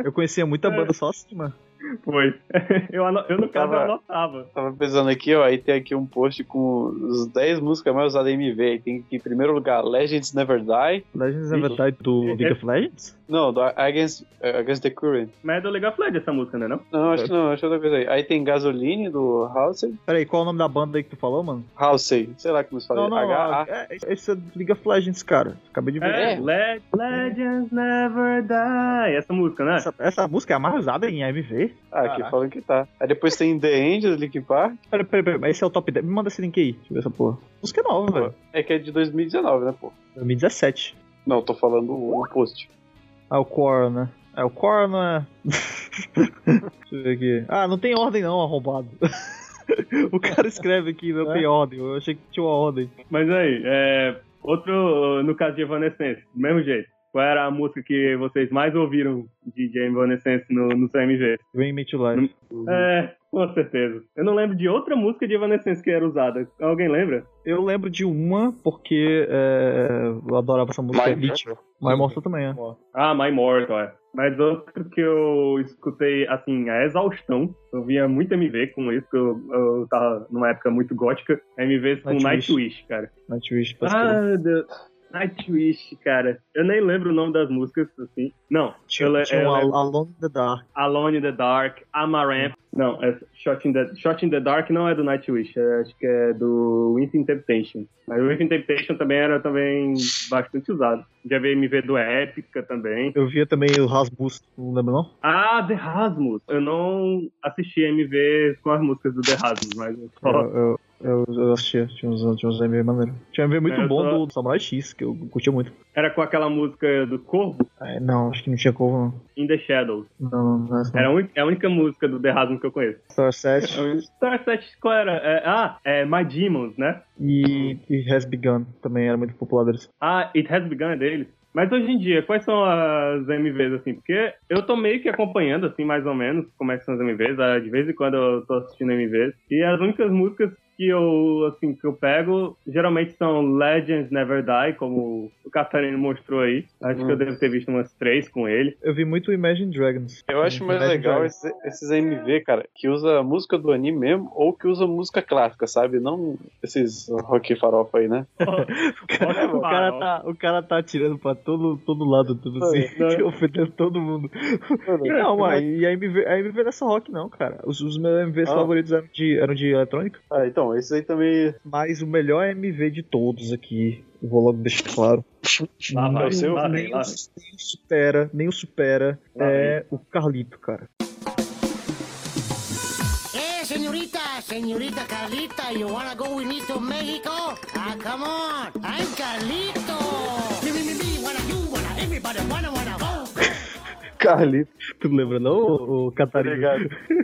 Speaker 4: Eu conhecia muita banda só assim, mano.
Speaker 1: Foi. Eu, eu no caso,
Speaker 2: Tava-
Speaker 1: eu anotava.
Speaker 2: Tava pensando aqui, ó, aí tem aqui um post com os 10 músicas mais usadas em MV. Tem aqui, em primeiro lugar, Legends Never Die.
Speaker 4: Legends Never Die do League of Legends?
Speaker 2: Não, do Against, eh, Against the Current.
Speaker 1: Mas é do League of Legends essa música, né? Não?
Speaker 2: Não, acho que não, acho outra coisa aí. Aí tem Gasoline, do Halsey.
Speaker 4: Peraí, qual é o nome da banda aí que tu falou, mano?
Speaker 2: Halsey, sei lá como se fala.
Speaker 4: Não, não,
Speaker 2: H-A.
Speaker 4: é, esse é do League of Legends, cara. Acabei de ver.
Speaker 1: É, Le- Legends Never Die. Essa música, né?
Speaker 4: Essa, essa música é a mais usada em AMV?
Speaker 2: Ah, aqui
Speaker 7: Caraca.
Speaker 2: falam que tá. Aí depois tem The End, do Linkin Park.
Speaker 4: Peraí, peraí, peraí, mas esse é o top 10. Me manda esse link aí, deixa eu ver essa porra. Música nova, velho.
Speaker 2: É que é de 2019, né, pô?
Speaker 4: 2017.
Speaker 2: Não, tô falando o post.
Speaker 4: Ah, o Core, né? É, o Core não é. Deixa eu ver aqui. Ah, não tem ordem não, arrombado. O cara escreve aqui, não tem ordem. Eu achei que tinha uma ordem.
Speaker 1: Mas aí, é, outro, no caso de Evanescence, do mesmo jeito. Qual era a música que vocês mais ouviram de de Evanescence no, no CMV?
Speaker 4: Vem Me to Life.
Speaker 1: É, com certeza. Eu não lembro de outra música de Evanescence que era usada. Alguém lembra?
Speaker 4: Eu lembro de uma, porque é, eu adorava essa música.
Speaker 3: My
Speaker 4: Elite. My Mortal também, é.
Speaker 1: Ah, My Mortal, é. Mas outro que eu escutei, assim, a exaustão. Eu via muito MV com isso, porque eu, eu tava numa época muito gótica. MVs com
Speaker 4: Nightwish.
Speaker 1: Nightwish, cara.
Speaker 4: Nightwish,
Speaker 1: Ah, Deus. Nightwish, cara. Eu nem lembro o nome das músicas, assim. Não,
Speaker 4: Tinha,
Speaker 1: eu, le-
Speaker 4: tinha
Speaker 1: eu
Speaker 4: um
Speaker 1: lembro
Speaker 4: Alone in the Dark.
Speaker 1: Alone in the Dark, Amaranth. Não, é Shot in, the, Shot in the Dark não é do Nightwish, é- acho que é do Within Temptation. Mas o Within Temptation também era também bastante usado. Já vi MV do Épica também.
Speaker 4: Eu via também o Rasmus, não lembra não?
Speaker 1: Ah, The Rasmus. Eu não assisti MV com as músicas do The Rasmus, mas eu só...
Speaker 4: Eu, eu, eu, eu assistia, tinha uns, tinha uns MV maneiro. Tinha um MV muito
Speaker 1: É,
Speaker 4: bom do Samurai X, que eu curtia muito.
Speaker 1: Era com aquela música do Corvo,
Speaker 4: É, não, acho que não tinha como
Speaker 1: In the Shadows.
Speaker 4: não. Não, não, não, é não.
Speaker 1: Era a é a única música do The Rasmus que eu conheço.
Speaker 4: Star 7
Speaker 1: Starset, qual era? É, ah, é My Demons, né?
Speaker 4: e, e Has Begun também era muito popular deles.
Speaker 1: Ah, It Has Begun é deles. Mas hoje em dia, quais são as MVs, assim? Porque eu tô meio que acompanhando, assim, mais ou menos, como é que são as MVs. ah, De vez em quando eu tô assistindo MVs. E as únicas músicas que eu, assim, que eu pego, geralmente são Legends Never Die, como o Catarino mostrou aí. Acho que eu devo ter visto umas três com ele.
Speaker 4: Eu vi muito Imagine Dragons.
Speaker 2: Eu acho mais
Speaker 4: Imagine
Speaker 2: legal esses, esses MV, cara, que usa a música do anime mesmo ou que usa música clássica, sabe? Não esses rock farofa aí, né?
Speaker 4: O cara, tá, o cara tá atirando pra todo, todo lado, tudo assim, ofendendo todo mundo. Não, mas e a MV, a MV não é só rock, não, cara. Os, os meus MVs
Speaker 2: Ah.
Speaker 4: favoritos eram de, eram de eletrônica.
Speaker 2: Ah, então, esses aí também.
Speaker 4: Mas o melhor MV de todos aqui, eu vou logo deixar claro.
Speaker 1: Lá vai,
Speaker 2: o seu?
Speaker 1: lá vem,
Speaker 4: nem,
Speaker 1: lá
Speaker 4: o,
Speaker 1: vem.
Speaker 4: nem o supera, nem o supera
Speaker 1: Lá
Speaker 4: é o Carlito, cara.
Speaker 8: Eh, señorita, señorita Carlita, you wanna go with me to Mexico? Ah, come on, I'm Carlito. Me, me, me, me, wanna you, wanna everybody, wanna, wanna go.
Speaker 4: Carlito. Tu não lembra, não, o, o
Speaker 2: Tá
Speaker 4: Catarina?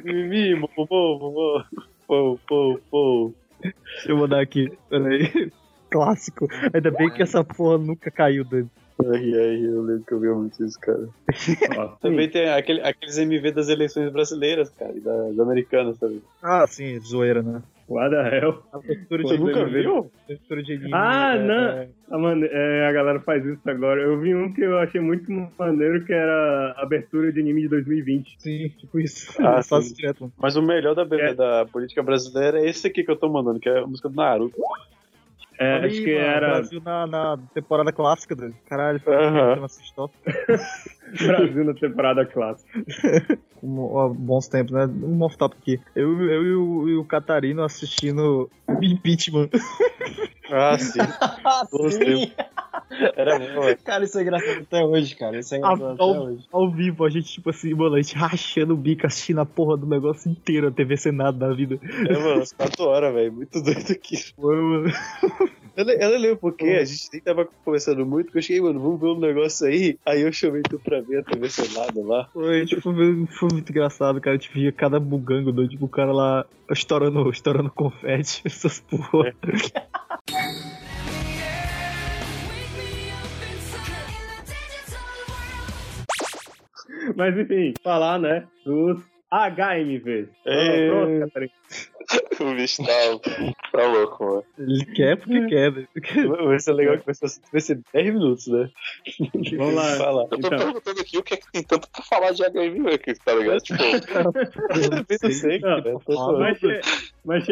Speaker 2: Mimi, popô, popô, pô, pô, pô.
Speaker 4: Deixa eu mandar aqui, peraí. Clássico. Ainda bem que essa porra nunca caiu dele.
Speaker 2: Ai, ai, eu lembro que eu vi muito isso, cara.
Speaker 1: Ó,
Speaker 2: Também tem aquele, aqueles MV das eleições brasileiras, cara, e das americanas também.
Speaker 4: Ah, sim, zoeira, né?
Speaker 1: What the hell?
Speaker 4: A textura
Speaker 2: Você
Speaker 4: de
Speaker 2: nunca
Speaker 1: MV.
Speaker 2: viu?
Speaker 4: textura de anime,
Speaker 1: Ah,
Speaker 4: é,
Speaker 1: não.
Speaker 4: é,
Speaker 1: A, mane- é, a galera faz isso agora. Eu vi um que eu achei muito maneiro, que era a abertura de anime de 2020.
Speaker 4: Sim, tipo isso.
Speaker 2: Ah,
Speaker 4: Eu faço
Speaker 2: sim.
Speaker 4: direto.
Speaker 2: Mas o melhor da,
Speaker 1: É.
Speaker 2: da política brasileira é esse aqui que eu tô mandando, que é a música do Naruto.
Speaker 1: É,
Speaker 4: Olha
Speaker 1: acho que
Speaker 4: mano,
Speaker 1: era
Speaker 4: Brasil na, na temporada clássica dele. Caralho, não assiste top.
Speaker 1: Brasil na temporada clássica.
Speaker 4: Um, bons tempos, né? Um off top aqui. Eu, eu e, o, e o Catarino assistindo Impeachment.
Speaker 2: Ah, sim. Bons tempos. Era.
Speaker 7: Cara, isso é engraçado até hoje, cara. Isso é engraçado até
Speaker 4: ao,
Speaker 7: hoje.
Speaker 4: ao vivo, a gente, tipo assim, mano, a gente rachando o bico, assistindo a porra do negócio inteiro, a TV Senado da vida.
Speaker 2: É, mano, as 4 horas, velho. Muito doido aqui.
Speaker 4: Foi, mano.
Speaker 2: Eu, eu não lembro porque a gente nem tava conversando muito, que eu cheguei, mano, vamos ver um negócio aí. Aí eu chamei tu pra ver a TV Senado lá.
Speaker 4: Foi, tipo, foi, muito engraçado, cara. A gente via cada bugango doido, tipo, o cara lá estourando, estourando confete, essas porra.
Speaker 1: Mas enfim, falar, né, dos HMVs.
Speaker 2: É.
Speaker 1: Pronto, Catarina.
Speaker 3: O bicho tá, tá louco, mano.
Speaker 4: Ele quer porque quer, né?
Speaker 2: Vai ser legal que vai ser, vai ser 10 minutos, né?
Speaker 1: Vamos lá.
Speaker 2: Fala.
Speaker 3: Eu tô
Speaker 1: Então.
Speaker 3: perguntando aqui o que é que tem tanto pra falar de HMV aqui, tá ligado? Tipo,
Speaker 2: Eu não sei,
Speaker 1: Não,
Speaker 2: cara. eu tô.
Speaker 1: Mas, che- mas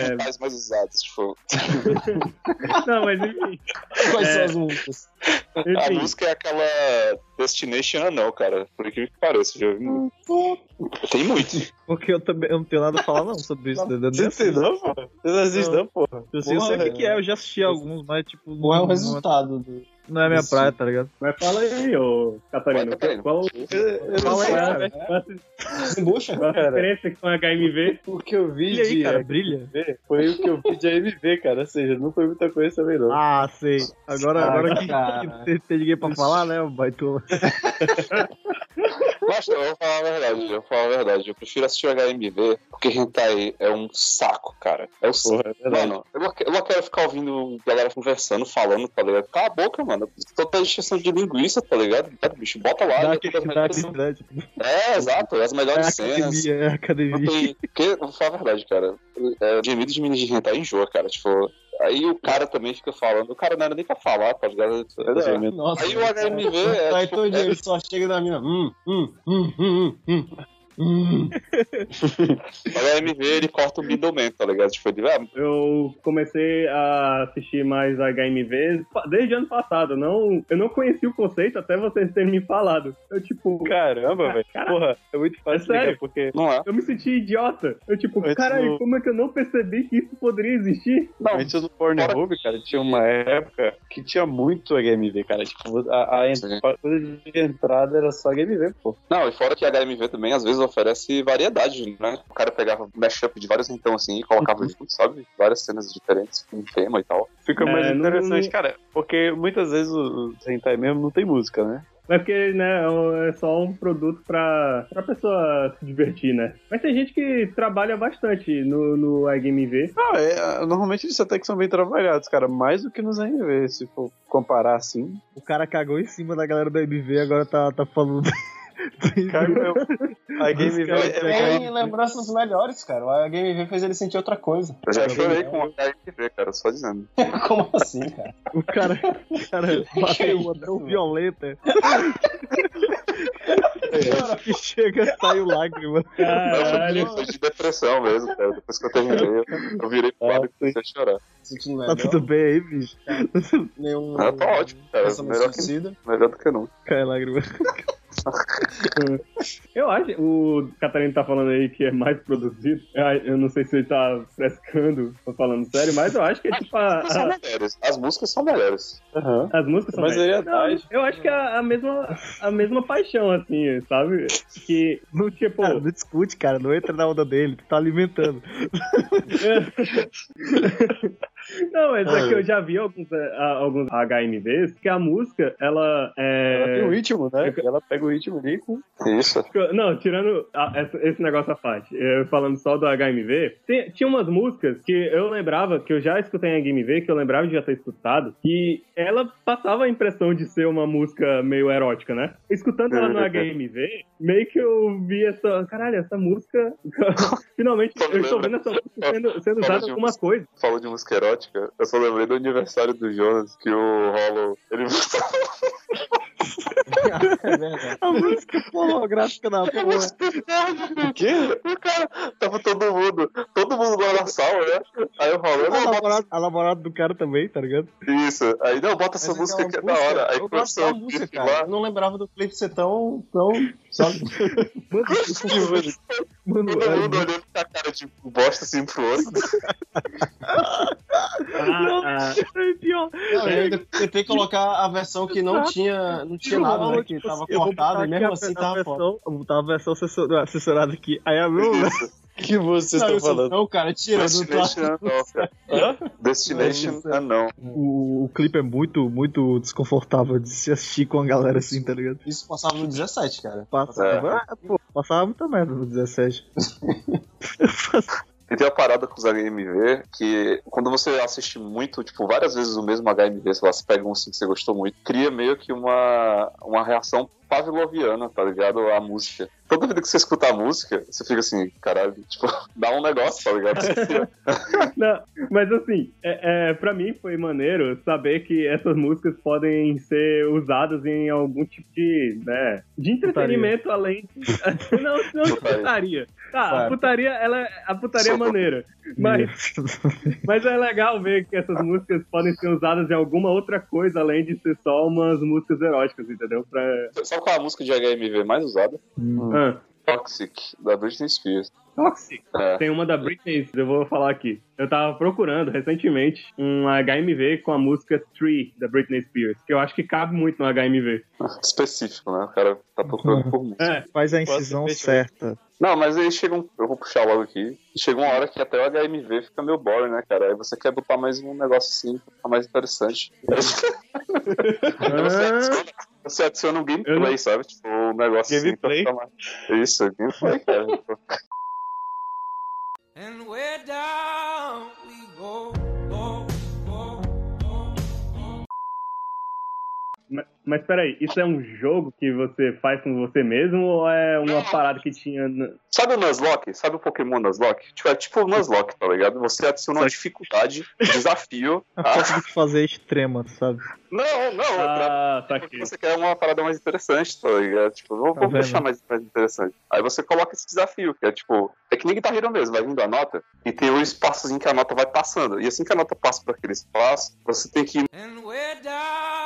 Speaker 1: é,
Speaker 3: mais usados? Tipo,
Speaker 1: Não, mas enfim.
Speaker 7: Quais
Speaker 1: É.
Speaker 7: são as músicas?
Speaker 3: a música é aquela Destination Anel, cara. Por incrível que pareça, já ouvi muito. Tem muito.
Speaker 4: Porque eu também eu não tenho nada a falar, não, sobre isso.
Speaker 2: Você não tem
Speaker 4: assisto.
Speaker 2: não, pô? Você não assiste não, porra?
Speaker 4: eu sei, eu sei o que, é, eu já assisti alguns, mas tipo.
Speaker 7: Qual é o
Speaker 4: não-
Speaker 7: resultado do.
Speaker 4: Não é minha
Speaker 7: Isso.
Speaker 4: praia, tá ligado?
Speaker 1: Mas fala aí, ô Catarina. Qual, qual
Speaker 2: sei,
Speaker 1: é a,
Speaker 7: Desembucha?
Speaker 2: Cara.
Speaker 1: diferença com HMV?
Speaker 2: O que eu vi
Speaker 4: aí,
Speaker 2: de
Speaker 4: cara, brilha?
Speaker 2: Foi o que eu vi de AMV, cara. Ou seja, não foi muita coisa também, não.
Speaker 4: Ah, sei. Agora,
Speaker 7: Ah,
Speaker 4: agora que,
Speaker 7: cara.
Speaker 4: que tem- tem ninguém pra falar, né, o baitola?
Speaker 3: Mas acho, eu vou falar a verdade, eu vou falar a verdade. Eu prefiro assistir o HMV, porque hentai é um saco, cara. É o saco. Mano, eu não, eu não quero ficar ouvindo galera conversando, falando, tá ligado? Cala a boca, mano. Toda extensão de linguiça, tá ligado? Bicho, bota lá. E todas as melhores-
Speaker 4: atividade.
Speaker 3: É, exato, as
Speaker 4: É
Speaker 3: melhores
Speaker 4: a
Speaker 3: cenas.
Speaker 4: academia, é a
Speaker 3: Não
Speaker 4: academia.
Speaker 3: tem. Porque, vou falar a verdade, cara. É, gemido de menino de hentai enjoa, cara. Tipo. Aí o cara também fica falando. O cara não era nem pra falar, tá ligado? É.
Speaker 7: Nossa,
Speaker 3: Aí o HMV é.
Speaker 7: Aí
Speaker 3: tipo,
Speaker 7: todo dia ele só chega na mina. Hum, hum, hum, hum, hum, hum.
Speaker 3: HMV ele corta o middleman, tá ligado? Tipo, ele, ah,
Speaker 1: Eu comecei a assistir mais HMV desde ano passado. Não, eu não conhecia o conceito até vocês terem me falado. Eu, tipo,
Speaker 2: Caramba, velho.
Speaker 1: Cara,
Speaker 2: Porra, é muito fácil
Speaker 1: é sério?
Speaker 2: porque.
Speaker 3: não é.
Speaker 1: eu me senti idiota. Eu, tipo,
Speaker 2: Antes
Speaker 1: caralho,
Speaker 2: do-
Speaker 1: como é que eu não percebi que isso poderia existir?
Speaker 2: Antes do Pornhub, cara, tinha uma época que tinha muito HMV, cara. Tipo, a, a, a coisa de entrada era só HMV, pô.
Speaker 3: Não, e fora que a HMV também às vezes oferece variedade, né? O cara pegava mashup de vários então assim e colocava
Speaker 1: Uhum.
Speaker 3: junto, sabe? Várias cenas diferentes, com tema e tal.
Speaker 2: Fica mais
Speaker 1: É,
Speaker 2: interessante,
Speaker 1: não-
Speaker 2: cara. Porque muitas vezes o, hentai mesmo não tem música, né?
Speaker 1: É porque, né, é só um produto pra, pra pessoa se divertir, né? Mas tem gente que trabalha bastante no, no HMV.
Speaker 2: Não, é, normalmente eles até que são bem trabalhados, cara. Mais do que nos AMV, se for comparar assim.
Speaker 4: O cara cagou em cima da galera do MV, agora tá, tá falando.
Speaker 2: Cara, meu, a Game é,
Speaker 4: pegam-
Speaker 7: Tem lembranças melhores, cara. O Game V fez ele sentir outra coisa.
Speaker 3: Eu já chorei com a HMV, cara, só dizendo.
Speaker 7: Como assim, cara?
Speaker 4: O cara, o cara bateu uma tão violenta. que chega, saiu lágrima.
Speaker 1: Caralho.
Speaker 3: Foi de depressão mesmo, cara. Depois que eu terminei, eu, virei pro lado e comecei a chorar.
Speaker 7: Sentindo
Speaker 4: Tá tudo bem aí, bicho?
Speaker 7: Nenhum.
Speaker 3: Ah, tá ótimo, cara. Melhor que, melhor do que nunca.
Speaker 4: Cai lágrima.
Speaker 1: Eu acho, o Catarina tá falando aí que é mais produzido. Eu, eu não sei se ele tá frescando, tô falando sério, mas eu acho que é tipo a-
Speaker 3: As músicas são
Speaker 1: a-
Speaker 3: melhores. As músicas são melhores.
Speaker 2: Aham.
Speaker 1: as músicas são
Speaker 2: Mas
Speaker 1: mais-
Speaker 2: variedade.
Speaker 1: Não, Eu acho que é a, a mesma, a mesma paixão, assim, sabe? Que,
Speaker 4: Não,
Speaker 1: tipo,
Speaker 4: cara, não discute, cara. Não entra na onda dele. Tu tá alimentando.
Speaker 1: Não, mas é que eu já vi alguns, a- alguns HMVs que a música, ela
Speaker 2: Ela tem o
Speaker 1: é.
Speaker 2: ritmo, né? Ela pega o ritmo ali com.
Speaker 3: Isso.
Speaker 1: Não, tirando a- esse negócio à parte, eu falando só do HMV, tem- tinha umas músicas que eu lembrava, que eu já escutei em HMV, que eu lembrava de já ter escutado, que ela passava a impressão de ser uma música meio erótica, né? Escutando ela no HMV, meio que eu vi essa. Caralho, essa música. Finalmente, eu estou vendo essa música sendo, sendo usada alguma coisa.
Speaker 3: Falou de música erótica, eu só lembrei do aniversário do Jonas, que o Hollow, ele
Speaker 7: É verdade.
Speaker 4: A música pornográfica da porra.
Speaker 3: O quê? O cara, tava todo mundo, todo mundo lá na sala, né? Aí o Hollow,
Speaker 4: A namorada, a namorada do cara também, tá ligado?
Speaker 3: isso. Aí, não, bota essa
Speaker 7: Mas
Speaker 3: música
Speaker 7: aquela
Speaker 3: que é da hora. Aí
Speaker 7: eu gosto
Speaker 3: começou
Speaker 7: música,
Speaker 3: clipe
Speaker 7: cara.
Speaker 3: lá.
Speaker 7: Eu não lembrava do clipe ser tão. tão. Sabe?
Speaker 4: Mano, mano,
Speaker 3: Todo
Speaker 4: é
Speaker 3: mundo olhando com a cara de bosta assim pro outro.
Speaker 1: Ah, ah,
Speaker 4: é pior.
Speaker 7: Não, eu tentei colocar a versão que não tinha, não tinha nada, né? Que tava cortada e mesmo assim tava foda.
Speaker 4: vou botar a versão assessorada aqui. Aí a Lula.
Speaker 2: Que vocês
Speaker 7: Não,
Speaker 2: estão falando?
Speaker 7: não, cara, tira do
Speaker 3: Destination Unknown. Destination Unknown.
Speaker 4: O, o clipe é muito, muito desconfortável de se assistir com a galera assim, tá ligado?
Speaker 7: Isso passava no 17, cara.
Speaker 4: Passava, ah, pô, passava muita merda no 17.
Speaker 3: E tem uma parada com os HMV que quando você assiste muito, tipo, várias vezes o mesmo HMV, sei lá, você pega um assim que você gostou muito, cria meio que uma, uma reação pavloviana, tá ligado? A música. Toda vida que você escuta a música, você fica assim, caralho, tipo, dá um negócio, tá ligado?
Speaker 1: Não, mas assim, é, é, pra mim foi maneiro saber que essas músicas podem ser usadas em algum tipo de, né, de entretenimento além de... Não, não de
Speaker 3: Putaria.
Speaker 1: putaria. Tá, a
Speaker 7: Claro.
Speaker 1: putaria, ela, é- a putaria é
Speaker 3: Só-
Speaker 1: maneira. Mas, mas é legal ver que essas músicas podem ser usadas em alguma outra coisa além de ser só umas músicas eróticas, entendeu? Pra...
Speaker 3: Sabe qual é a música de HMV mais usada?
Speaker 1: Ah,
Speaker 3: Toxic, da Britney Spears.
Speaker 1: Toxic.
Speaker 3: É.
Speaker 1: Tem uma da Britney, eu vou falar aqui. Eu tava procurando recentemente um HMV com a música Tree, da Britney Spears, que eu acho que cabe muito no HMV.
Speaker 3: Específico, né? O cara tá procurando por música.
Speaker 1: É,
Speaker 4: Faz a incisão certa.
Speaker 3: Não, mas aí chega um. Eu vou puxar logo aqui. Chega uma hora que até o HMV fica meio boring, né, cara? Aí você quer botar mais um negócio assim, pra ficar mais interessante. Você,
Speaker 1: Ah,
Speaker 3: adiciona, você adiciona um gameplay,
Speaker 1: não-
Speaker 3: sabe? Tipo, um negócio
Speaker 2: Gameplay.
Speaker 3: assim pra ficar mais. Isso, gameplay, cara.
Speaker 10: And where down we go, go, go,
Speaker 1: Mas, mas peraí, isso é um jogo que você faz com você mesmo ou é uma parada que tinha.
Speaker 3: Sabe o Nuzlocke? Sabe o Pokémon Nuzlocke? Tipo, é tipo o Nuzlocke, tá ligado? Você adiciona uma dificuldade, um desafio.
Speaker 4: A
Speaker 3: tá?
Speaker 4: força de fazer extrema, sabe?
Speaker 3: Não, não, é pra
Speaker 1: Ah, tá
Speaker 3: Porque
Speaker 1: aqui.
Speaker 3: você quer uma parada mais interessante, tá ligado? Tipo, vou,
Speaker 4: Tá
Speaker 3: vou
Speaker 4: vendo?
Speaker 3: deixar mais, mais interessante. Aí você coloca esse desafio, que é tipo, é que nem Guitar Hero mesmo, vai vindo a nota e tem um espaçozinho que a nota vai passando. E assim que a nota passa por aquele espaço, você tem que ir
Speaker 10: And where down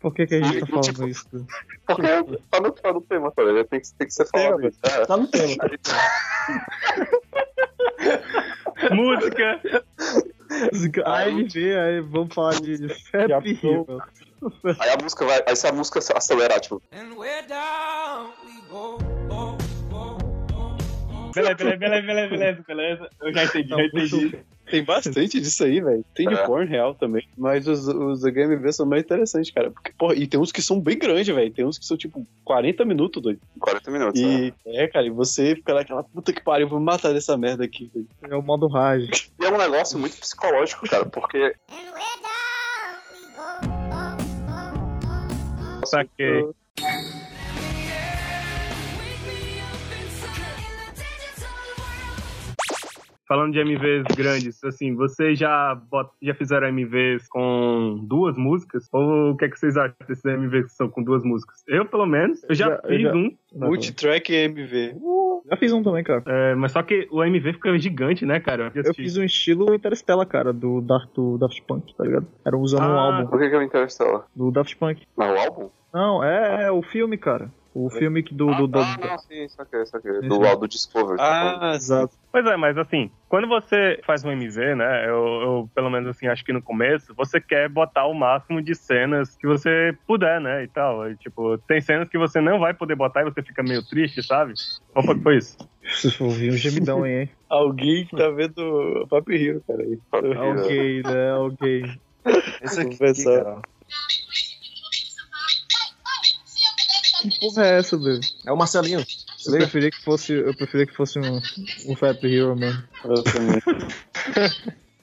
Speaker 4: Por que, que a gente tá
Speaker 3: Tipo-
Speaker 4: falando isso?
Speaker 3: porque tá no, tá no tema, tá ligado? Tem que, tem que ser falado. isso.
Speaker 7: Tá no tema.
Speaker 1: Música!
Speaker 4: AMV, aí vamos falar de, de Hero.
Speaker 3: Aí a música vai. Aí se a música acelerar, tipo,
Speaker 10: And where down we go, go, go, go.
Speaker 1: Beleza, beleza, beleza, beleza, beleza, beleza. Eu já entendi, já entendi.
Speaker 2: Tem bastante disso aí, velho. Tem de
Speaker 3: É.
Speaker 2: porn real também. Mas os, os GameV são mais interessantes, cara. Porque, porra, e tem uns que são bem grandes, velho. Tem uns que são tipo 40 minutos, doido.
Speaker 3: 40 minutos. né?
Speaker 2: E é, cara, e você fica naquela puta que pariu, vou me matar dessa merda aqui. velho.
Speaker 4: É o modo Rage.
Speaker 3: E é um negócio muito psicológico, cara, porque.
Speaker 1: Saquei. Falando de MVs grandes, assim, vocês já, bot- já fizeram MVs com duas músicas? Ou o que, é que vocês acham desses MVs que são com duas músicas? Eu, pelo menos, eu já,
Speaker 4: Já- eu
Speaker 1: fiz
Speaker 4: já-
Speaker 1: um,
Speaker 2: Multitrack MV.
Speaker 4: Já fiz um também, cara.
Speaker 1: é, mas só que o MV fica gigante, né, cara?
Speaker 4: Eu fiz um estilo Interstellar, cara, do, Daft- do Daft Punk, tá ligado? Era usando um
Speaker 1: Ah.
Speaker 4: álbum
Speaker 3: por que que é o Interstellar?
Speaker 4: do Daft Punk.
Speaker 3: Não, o álbum?
Speaker 4: Não, é, é o filme, cara. O filme que do. do, do-
Speaker 3: ah, não, sim, isso aqui, isso aqui. Do
Speaker 4: aí.
Speaker 3: álbum Discover. tá.
Speaker 2: Ah,
Speaker 4: Exato.
Speaker 1: Pois é, mas assim, quando você faz um MV, né, eu, eu, pelo menos assim, acho que no começo, você quer botar o máximo de cenas que você puder, né, e tal. E, tipo, tem cenas que você não vai poder botar e você fica meio triste, sabe? Qual foi que foi isso?
Speaker 4: Ouviram um gemidão aí, hein?
Speaker 2: alguém que tá vendo Papo Hero, cara. Aí.
Speaker 4: Ok, né? Ok.
Speaker 7: Esse aqui, cara.
Speaker 4: Que porra é essa, velho?
Speaker 7: É o Marcelinho.
Speaker 4: Eu preferia que fosse, eu preferia que fosse um, um Fap Hero mesmo.
Speaker 2: Eu também.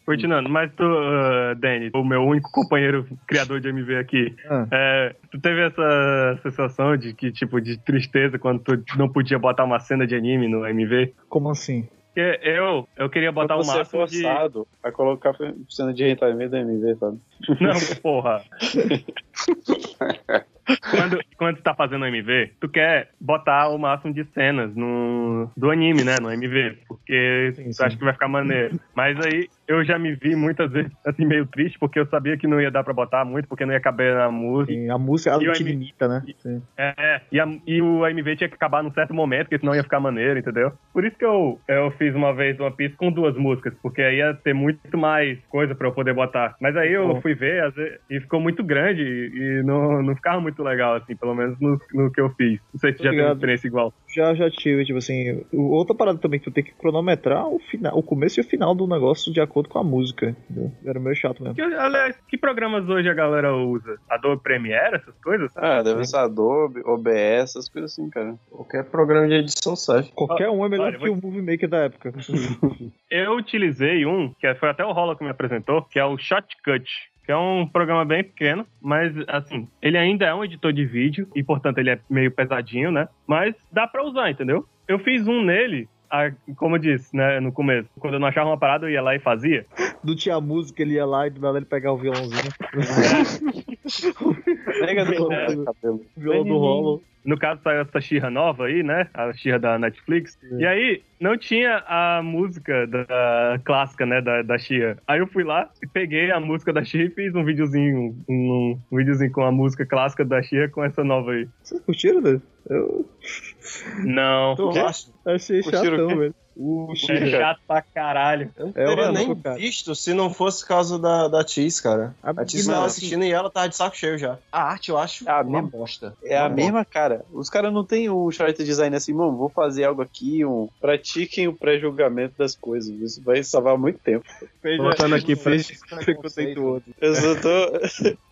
Speaker 1: Continuando, mas tu, uh, Danny, o meu único companheiro criador de MV aqui,
Speaker 4: Ah.
Speaker 1: é, tu teve essa sensação de que, tipo, de tristeza quando tu não podia botar uma cena de anime no MV?
Speaker 4: Como assim?
Speaker 1: Porque eu, eu queria botar o
Speaker 2: é
Speaker 1: máximo de...
Speaker 2: forçado a colocar cena de hentai da MV, sabe?
Speaker 1: Não, porra. quando, quando tu tá fazendo MV, tu quer botar o máximo de cenas no, do anime, né? No MV. Porque
Speaker 4: Sim,
Speaker 1: tu
Speaker 4: sim.
Speaker 1: acha que vai ficar maneiro. Mas aí eu já me vi muitas vezes assim, meio triste, porque eu sabia que não ia dar pra botar muito, porque não ia caber na música.
Speaker 4: Sim, a música ela te limita, né? Sim.
Speaker 1: É, e, a- e o MV tinha que acabar num certo momento, porque senão ia ficar maneiro, entendeu? Por isso que eu, eu fiz uma vez uma pista com duas músicas, porque aí ia ter muito mais coisa pra eu poder botar. Mas aí eu
Speaker 4: Bom.
Speaker 1: fui ver vezes, e ficou muito grande e, e não, não ficava muito legal, assim, pelo menos no, no que eu fiz. Não sei se já teve experiência igual.
Speaker 4: Já, já tive, tipo assim. Outra parada também que tu tem que cronometrar o, final, o começo e o final do negócio de acordo com a música. entendeu? Era meio chato mesmo.
Speaker 1: Que, aliás, que programas hoje a galera usa? Adobe Premiere, essas coisas?
Speaker 2: Ah, deve ser Adobe, OBS, essas coisas assim, cara.
Speaker 7: Qualquer programa de edição serve.
Speaker 4: Qualquer um é melhor
Speaker 1: olha,
Speaker 4: que o Movie Maker da época.
Speaker 1: Eu utilizei um, que foi até o Rola que me apresentou, que é o Shotcut. Que é um programa bem pequeno, mas assim, ele ainda é um editor de vídeo e, portanto, ele é meio pesadinho, né? Mas dá pra usar, entendeu? Eu fiz um nele, a- como eu disse, né, no começo. Quando eu não achava uma parada, eu ia lá e fazia.
Speaker 4: Não tinha música, ele ia lá e do nada ele pegava o violãozinho.
Speaker 2: Pega do
Speaker 1: É.
Speaker 2: cabelo.
Speaker 4: O violão do rolo.
Speaker 1: No caso, saiu essa Xirra nova aí, né? A Xirra da Netflix. E aí, não tinha a música da clássica, né? Da, da Xirra. Aí eu fui lá e peguei a música da Xirra e fiz um videozinho, um, um videozinho com a música clássica da Xirra com essa nova aí.
Speaker 4: Vocês curtiram, velho? Eu
Speaker 1: Não.
Speaker 7: Acha?
Speaker 4: achei
Speaker 2: Curtiram
Speaker 4: chatão, velho.
Speaker 7: O
Speaker 1: É chato pra caralho.
Speaker 7: Eu não
Speaker 4: É
Speaker 7: teria nem
Speaker 4: cara.
Speaker 7: visto se não fosse causa da, da Tis, cara.
Speaker 4: A-
Speaker 7: A Tis tava
Speaker 4: assim,
Speaker 7: assistindo e ela tava de saco cheio já. A arte eu acho
Speaker 2: Ah,
Speaker 7: uma
Speaker 2: mesmo?
Speaker 7: bosta.
Speaker 2: É a
Speaker 7: Uma
Speaker 2: mesma cara. Os caras não tem o character design assim, mano, vou fazer algo aqui, um... pratiquem o pré-julgamento das coisas. Isso vai salvar muito tempo.
Speaker 1: Voltando aqui pra
Speaker 7: Fez preconceituoso.
Speaker 2: Eu só tô.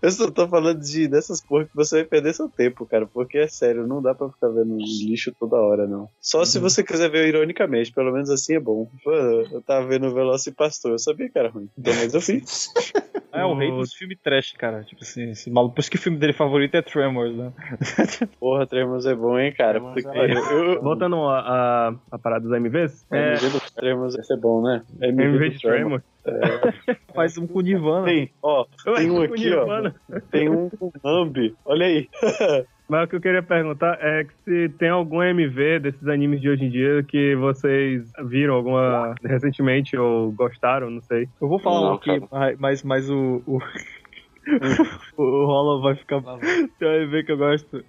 Speaker 2: Eu só tô falando de, dessas porra que você vai perder seu tempo, cara. Porque é sério, não dá pra ficar vendo lixo toda hora, não. Só se você quiser ver ironicamente, pelo menos assim é bom. Eu tava vendo o Velocipastor, eu sabia que era ruim. Então, mas eu fiz.
Speaker 4: É o rei dos filmes trash, cara. Tipo assim, esse maluco. Por isso que o filme dele favorito é Tremors, né?
Speaker 2: Porra, Tremors é bom, hein, cara. Puta que pariu. Eu,
Speaker 1: Voltando a, a, a parada dos MVs,
Speaker 2: é...
Speaker 1: é,
Speaker 2: MV do Tremors, esse é bom, né?
Speaker 1: MV
Speaker 2: do
Speaker 1: de Tremor.
Speaker 4: Faz um com Nirvana.
Speaker 2: Tem, ó, tem um aqui, ó. Tem um com Bambi. Olha aí.
Speaker 1: Mas o que eu queria perguntar é que se tem algum MV desses animes de hoje em dia que vocês viram alguma recentemente ou gostaram, não sei.
Speaker 4: Eu vou falar
Speaker 3: Não,
Speaker 4: um aqui, mas, mas o. O, o Rola vai ficar. Tem um MV que eu gosto.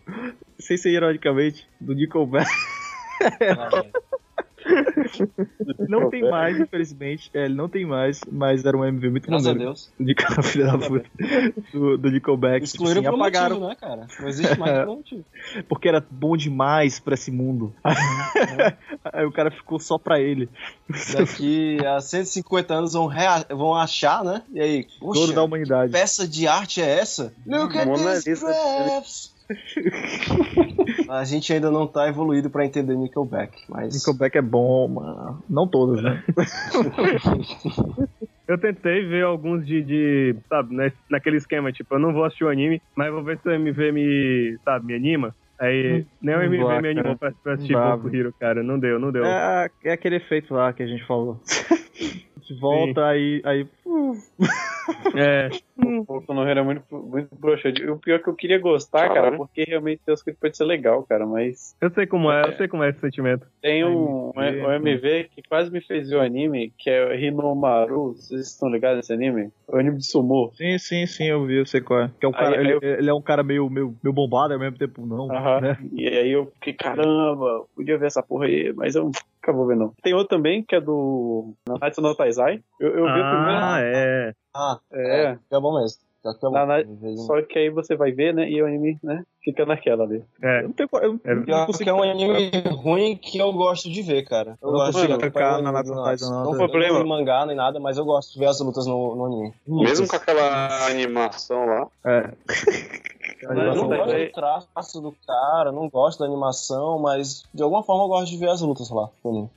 Speaker 4: Sem ser ironicamente, do Nickelback. Não tem mais, infelizmente. É, ele não tem mais, mas era um MV muito
Speaker 7: Graças a. Deus.
Speaker 4: Do, Nickel- filho da puta. do, do Nickelback. Tipo
Speaker 7: Excluíram
Speaker 4: assim,
Speaker 7: por um
Speaker 4: apagaram.
Speaker 7: motivo, né, cara? Não existe mais por um motivo.
Speaker 4: Porque era bom demais pra esse mundo. Aí o cara ficou só pra ele.
Speaker 7: Daqui a 150 anos vão, rea- vão achar, né? E aí,
Speaker 4: Todo
Speaker 7: poxa,
Speaker 4: da humanidade.
Speaker 7: peça de arte é essa? Look at
Speaker 2: Mona
Speaker 7: these graphs. A gente ainda não tá evoluído pra entender Nickelback, mas...
Speaker 4: Nickelback é bom, mano. Não todos, né?
Speaker 1: Eu tentei ver alguns de, de sabe, né, naquele esquema, tipo, eu não vou assistir o anime, mas vou ver se o MV me, sabe, me anima. Aí, nem o
Speaker 4: não
Speaker 1: MV
Speaker 4: dá,
Speaker 1: me animou pra, pra assistir Boku Hero, cara. Não deu, não deu.
Speaker 4: É, é aquele efeito lá que a gente falou. A gente volta aí. aí
Speaker 1: É,
Speaker 2: O Boku no Hero é muito, muito broxante. O pior é que eu queria gostar, cara, porque realmente tem que pode ser legal, cara, mas
Speaker 1: eu sei como é, eu sei como é esse sentimento.
Speaker 2: tem um,
Speaker 4: MV,
Speaker 2: um MV que quase me fez ver o anime, que é o Hinomaru, vocês estão ligados nesse anime? O anime de sumo.
Speaker 4: sim, sim, sim, eu vi, eu sei qual é. Que é um cara,
Speaker 2: aí
Speaker 4: ele,
Speaker 2: eu-
Speaker 4: ele é um cara meio, meio, meio bombado, ao mesmo tempo não.
Speaker 2: Aham.
Speaker 4: né?
Speaker 2: E aí eu fiquei, caramba, podia ver essa porra aí, mas eu nunca vou ver não. Tem outro também, que é do Nanatsu no Taizai. Eu, eu vi o primeiro.
Speaker 1: Ah, é.
Speaker 7: Ah,
Speaker 2: É.
Speaker 7: é bom mesmo. Que é bom.
Speaker 2: Na- na-
Speaker 7: Vejo-
Speaker 2: Só que aí você vai ver, né, e o anime, né, fica naquela ali.
Speaker 1: É.
Speaker 4: Eu não tenho. Eu
Speaker 1: É.
Speaker 4: não consigo
Speaker 7: é um anime ruim que eu gosto de ver, cara. Eu
Speaker 4: Eu não
Speaker 7: gosto
Speaker 4: consigo
Speaker 7: de
Speaker 4: acompanhar na. Taizai,
Speaker 7: Não
Speaker 4: não.
Speaker 2: Problema.
Speaker 7: problema mangá nem nada, mas eu gosto de ver as lutas no, no anime.
Speaker 3: Mesmo com aquela animação lá.
Speaker 4: É.
Speaker 7: Eu não gosto do traço do cara, não gosto da animação, mas de alguma forma eu gosto de ver as lutas lá.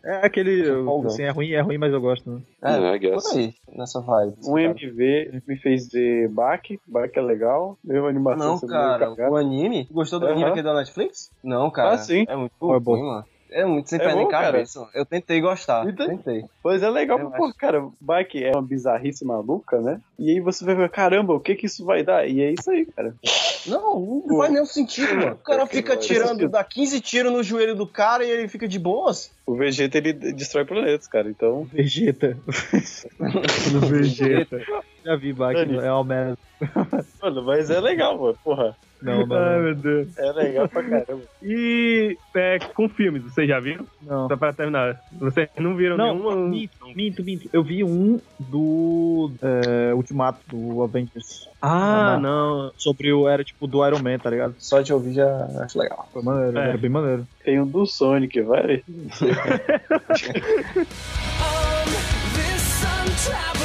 Speaker 4: É aquele. eu-. Assim, é ruim, é ruim, mas eu gosto, né?
Speaker 7: É,
Speaker 3: É,
Speaker 7: por aí, nessa vibe.
Speaker 2: Um
Speaker 7: cara.
Speaker 2: MV me fez ver Baki, Baki é legal, uma animação
Speaker 7: Não, cara, o anime? Gostou do
Speaker 2: Aham.
Speaker 7: anime aqui da Netflix? Não, cara.
Speaker 2: Ah, sim.
Speaker 7: É muito
Speaker 4: É bom.
Speaker 7: mano. É muito sem
Speaker 2: É
Speaker 7: pé nem
Speaker 2: bom, cara.
Speaker 7: cabeça. Eu tentei gostar.
Speaker 2: Então-
Speaker 7: Tentei.
Speaker 2: Pois é legal,
Speaker 7: Eu
Speaker 2: pô,
Speaker 7: acho.
Speaker 2: cara, Baki é uma bizarrice maluca, né? E aí você vai ver, caramba, o que que isso vai dar? E é isso aí, cara.
Speaker 7: Não, não faz nenhum sentido, mano. O cara fica tirando, dá 15 tiros no joelho do cara e ele fica de boas.
Speaker 2: O Vegeta, ele destrói planetas, cara, então...
Speaker 4: Vegeta.
Speaker 1: Do Vegeta.
Speaker 4: Já vi
Speaker 2: Dane.
Speaker 4: é uma merda.
Speaker 2: Mano, mas é legal, mano, porra.
Speaker 4: Não, não,
Speaker 1: Ai,
Speaker 4: não.
Speaker 1: meu Deus.
Speaker 2: É legal pra caramba.
Speaker 1: E é, com filmes, vocês já viram?
Speaker 4: Não.
Speaker 1: Só pra terminar. Vocês não viram
Speaker 4: Não,
Speaker 1: nenhuma?
Speaker 4: minto, minto, minto. Eu vi um do é, Ultimato, do Avengers.
Speaker 1: Ah,
Speaker 4: Não.
Speaker 1: não.
Speaker 4: Sobre o. Era tipo do Iron Man, tá ligado?
Speaker 7: Só de ouvir já acho legal.
Speaker 4: Foi maneiro,
Speaker 1: É.
Speaker 4: era bem maneiro.
Speaker 2: Tem um do Sonic, vai.
Speaker 10: Oh,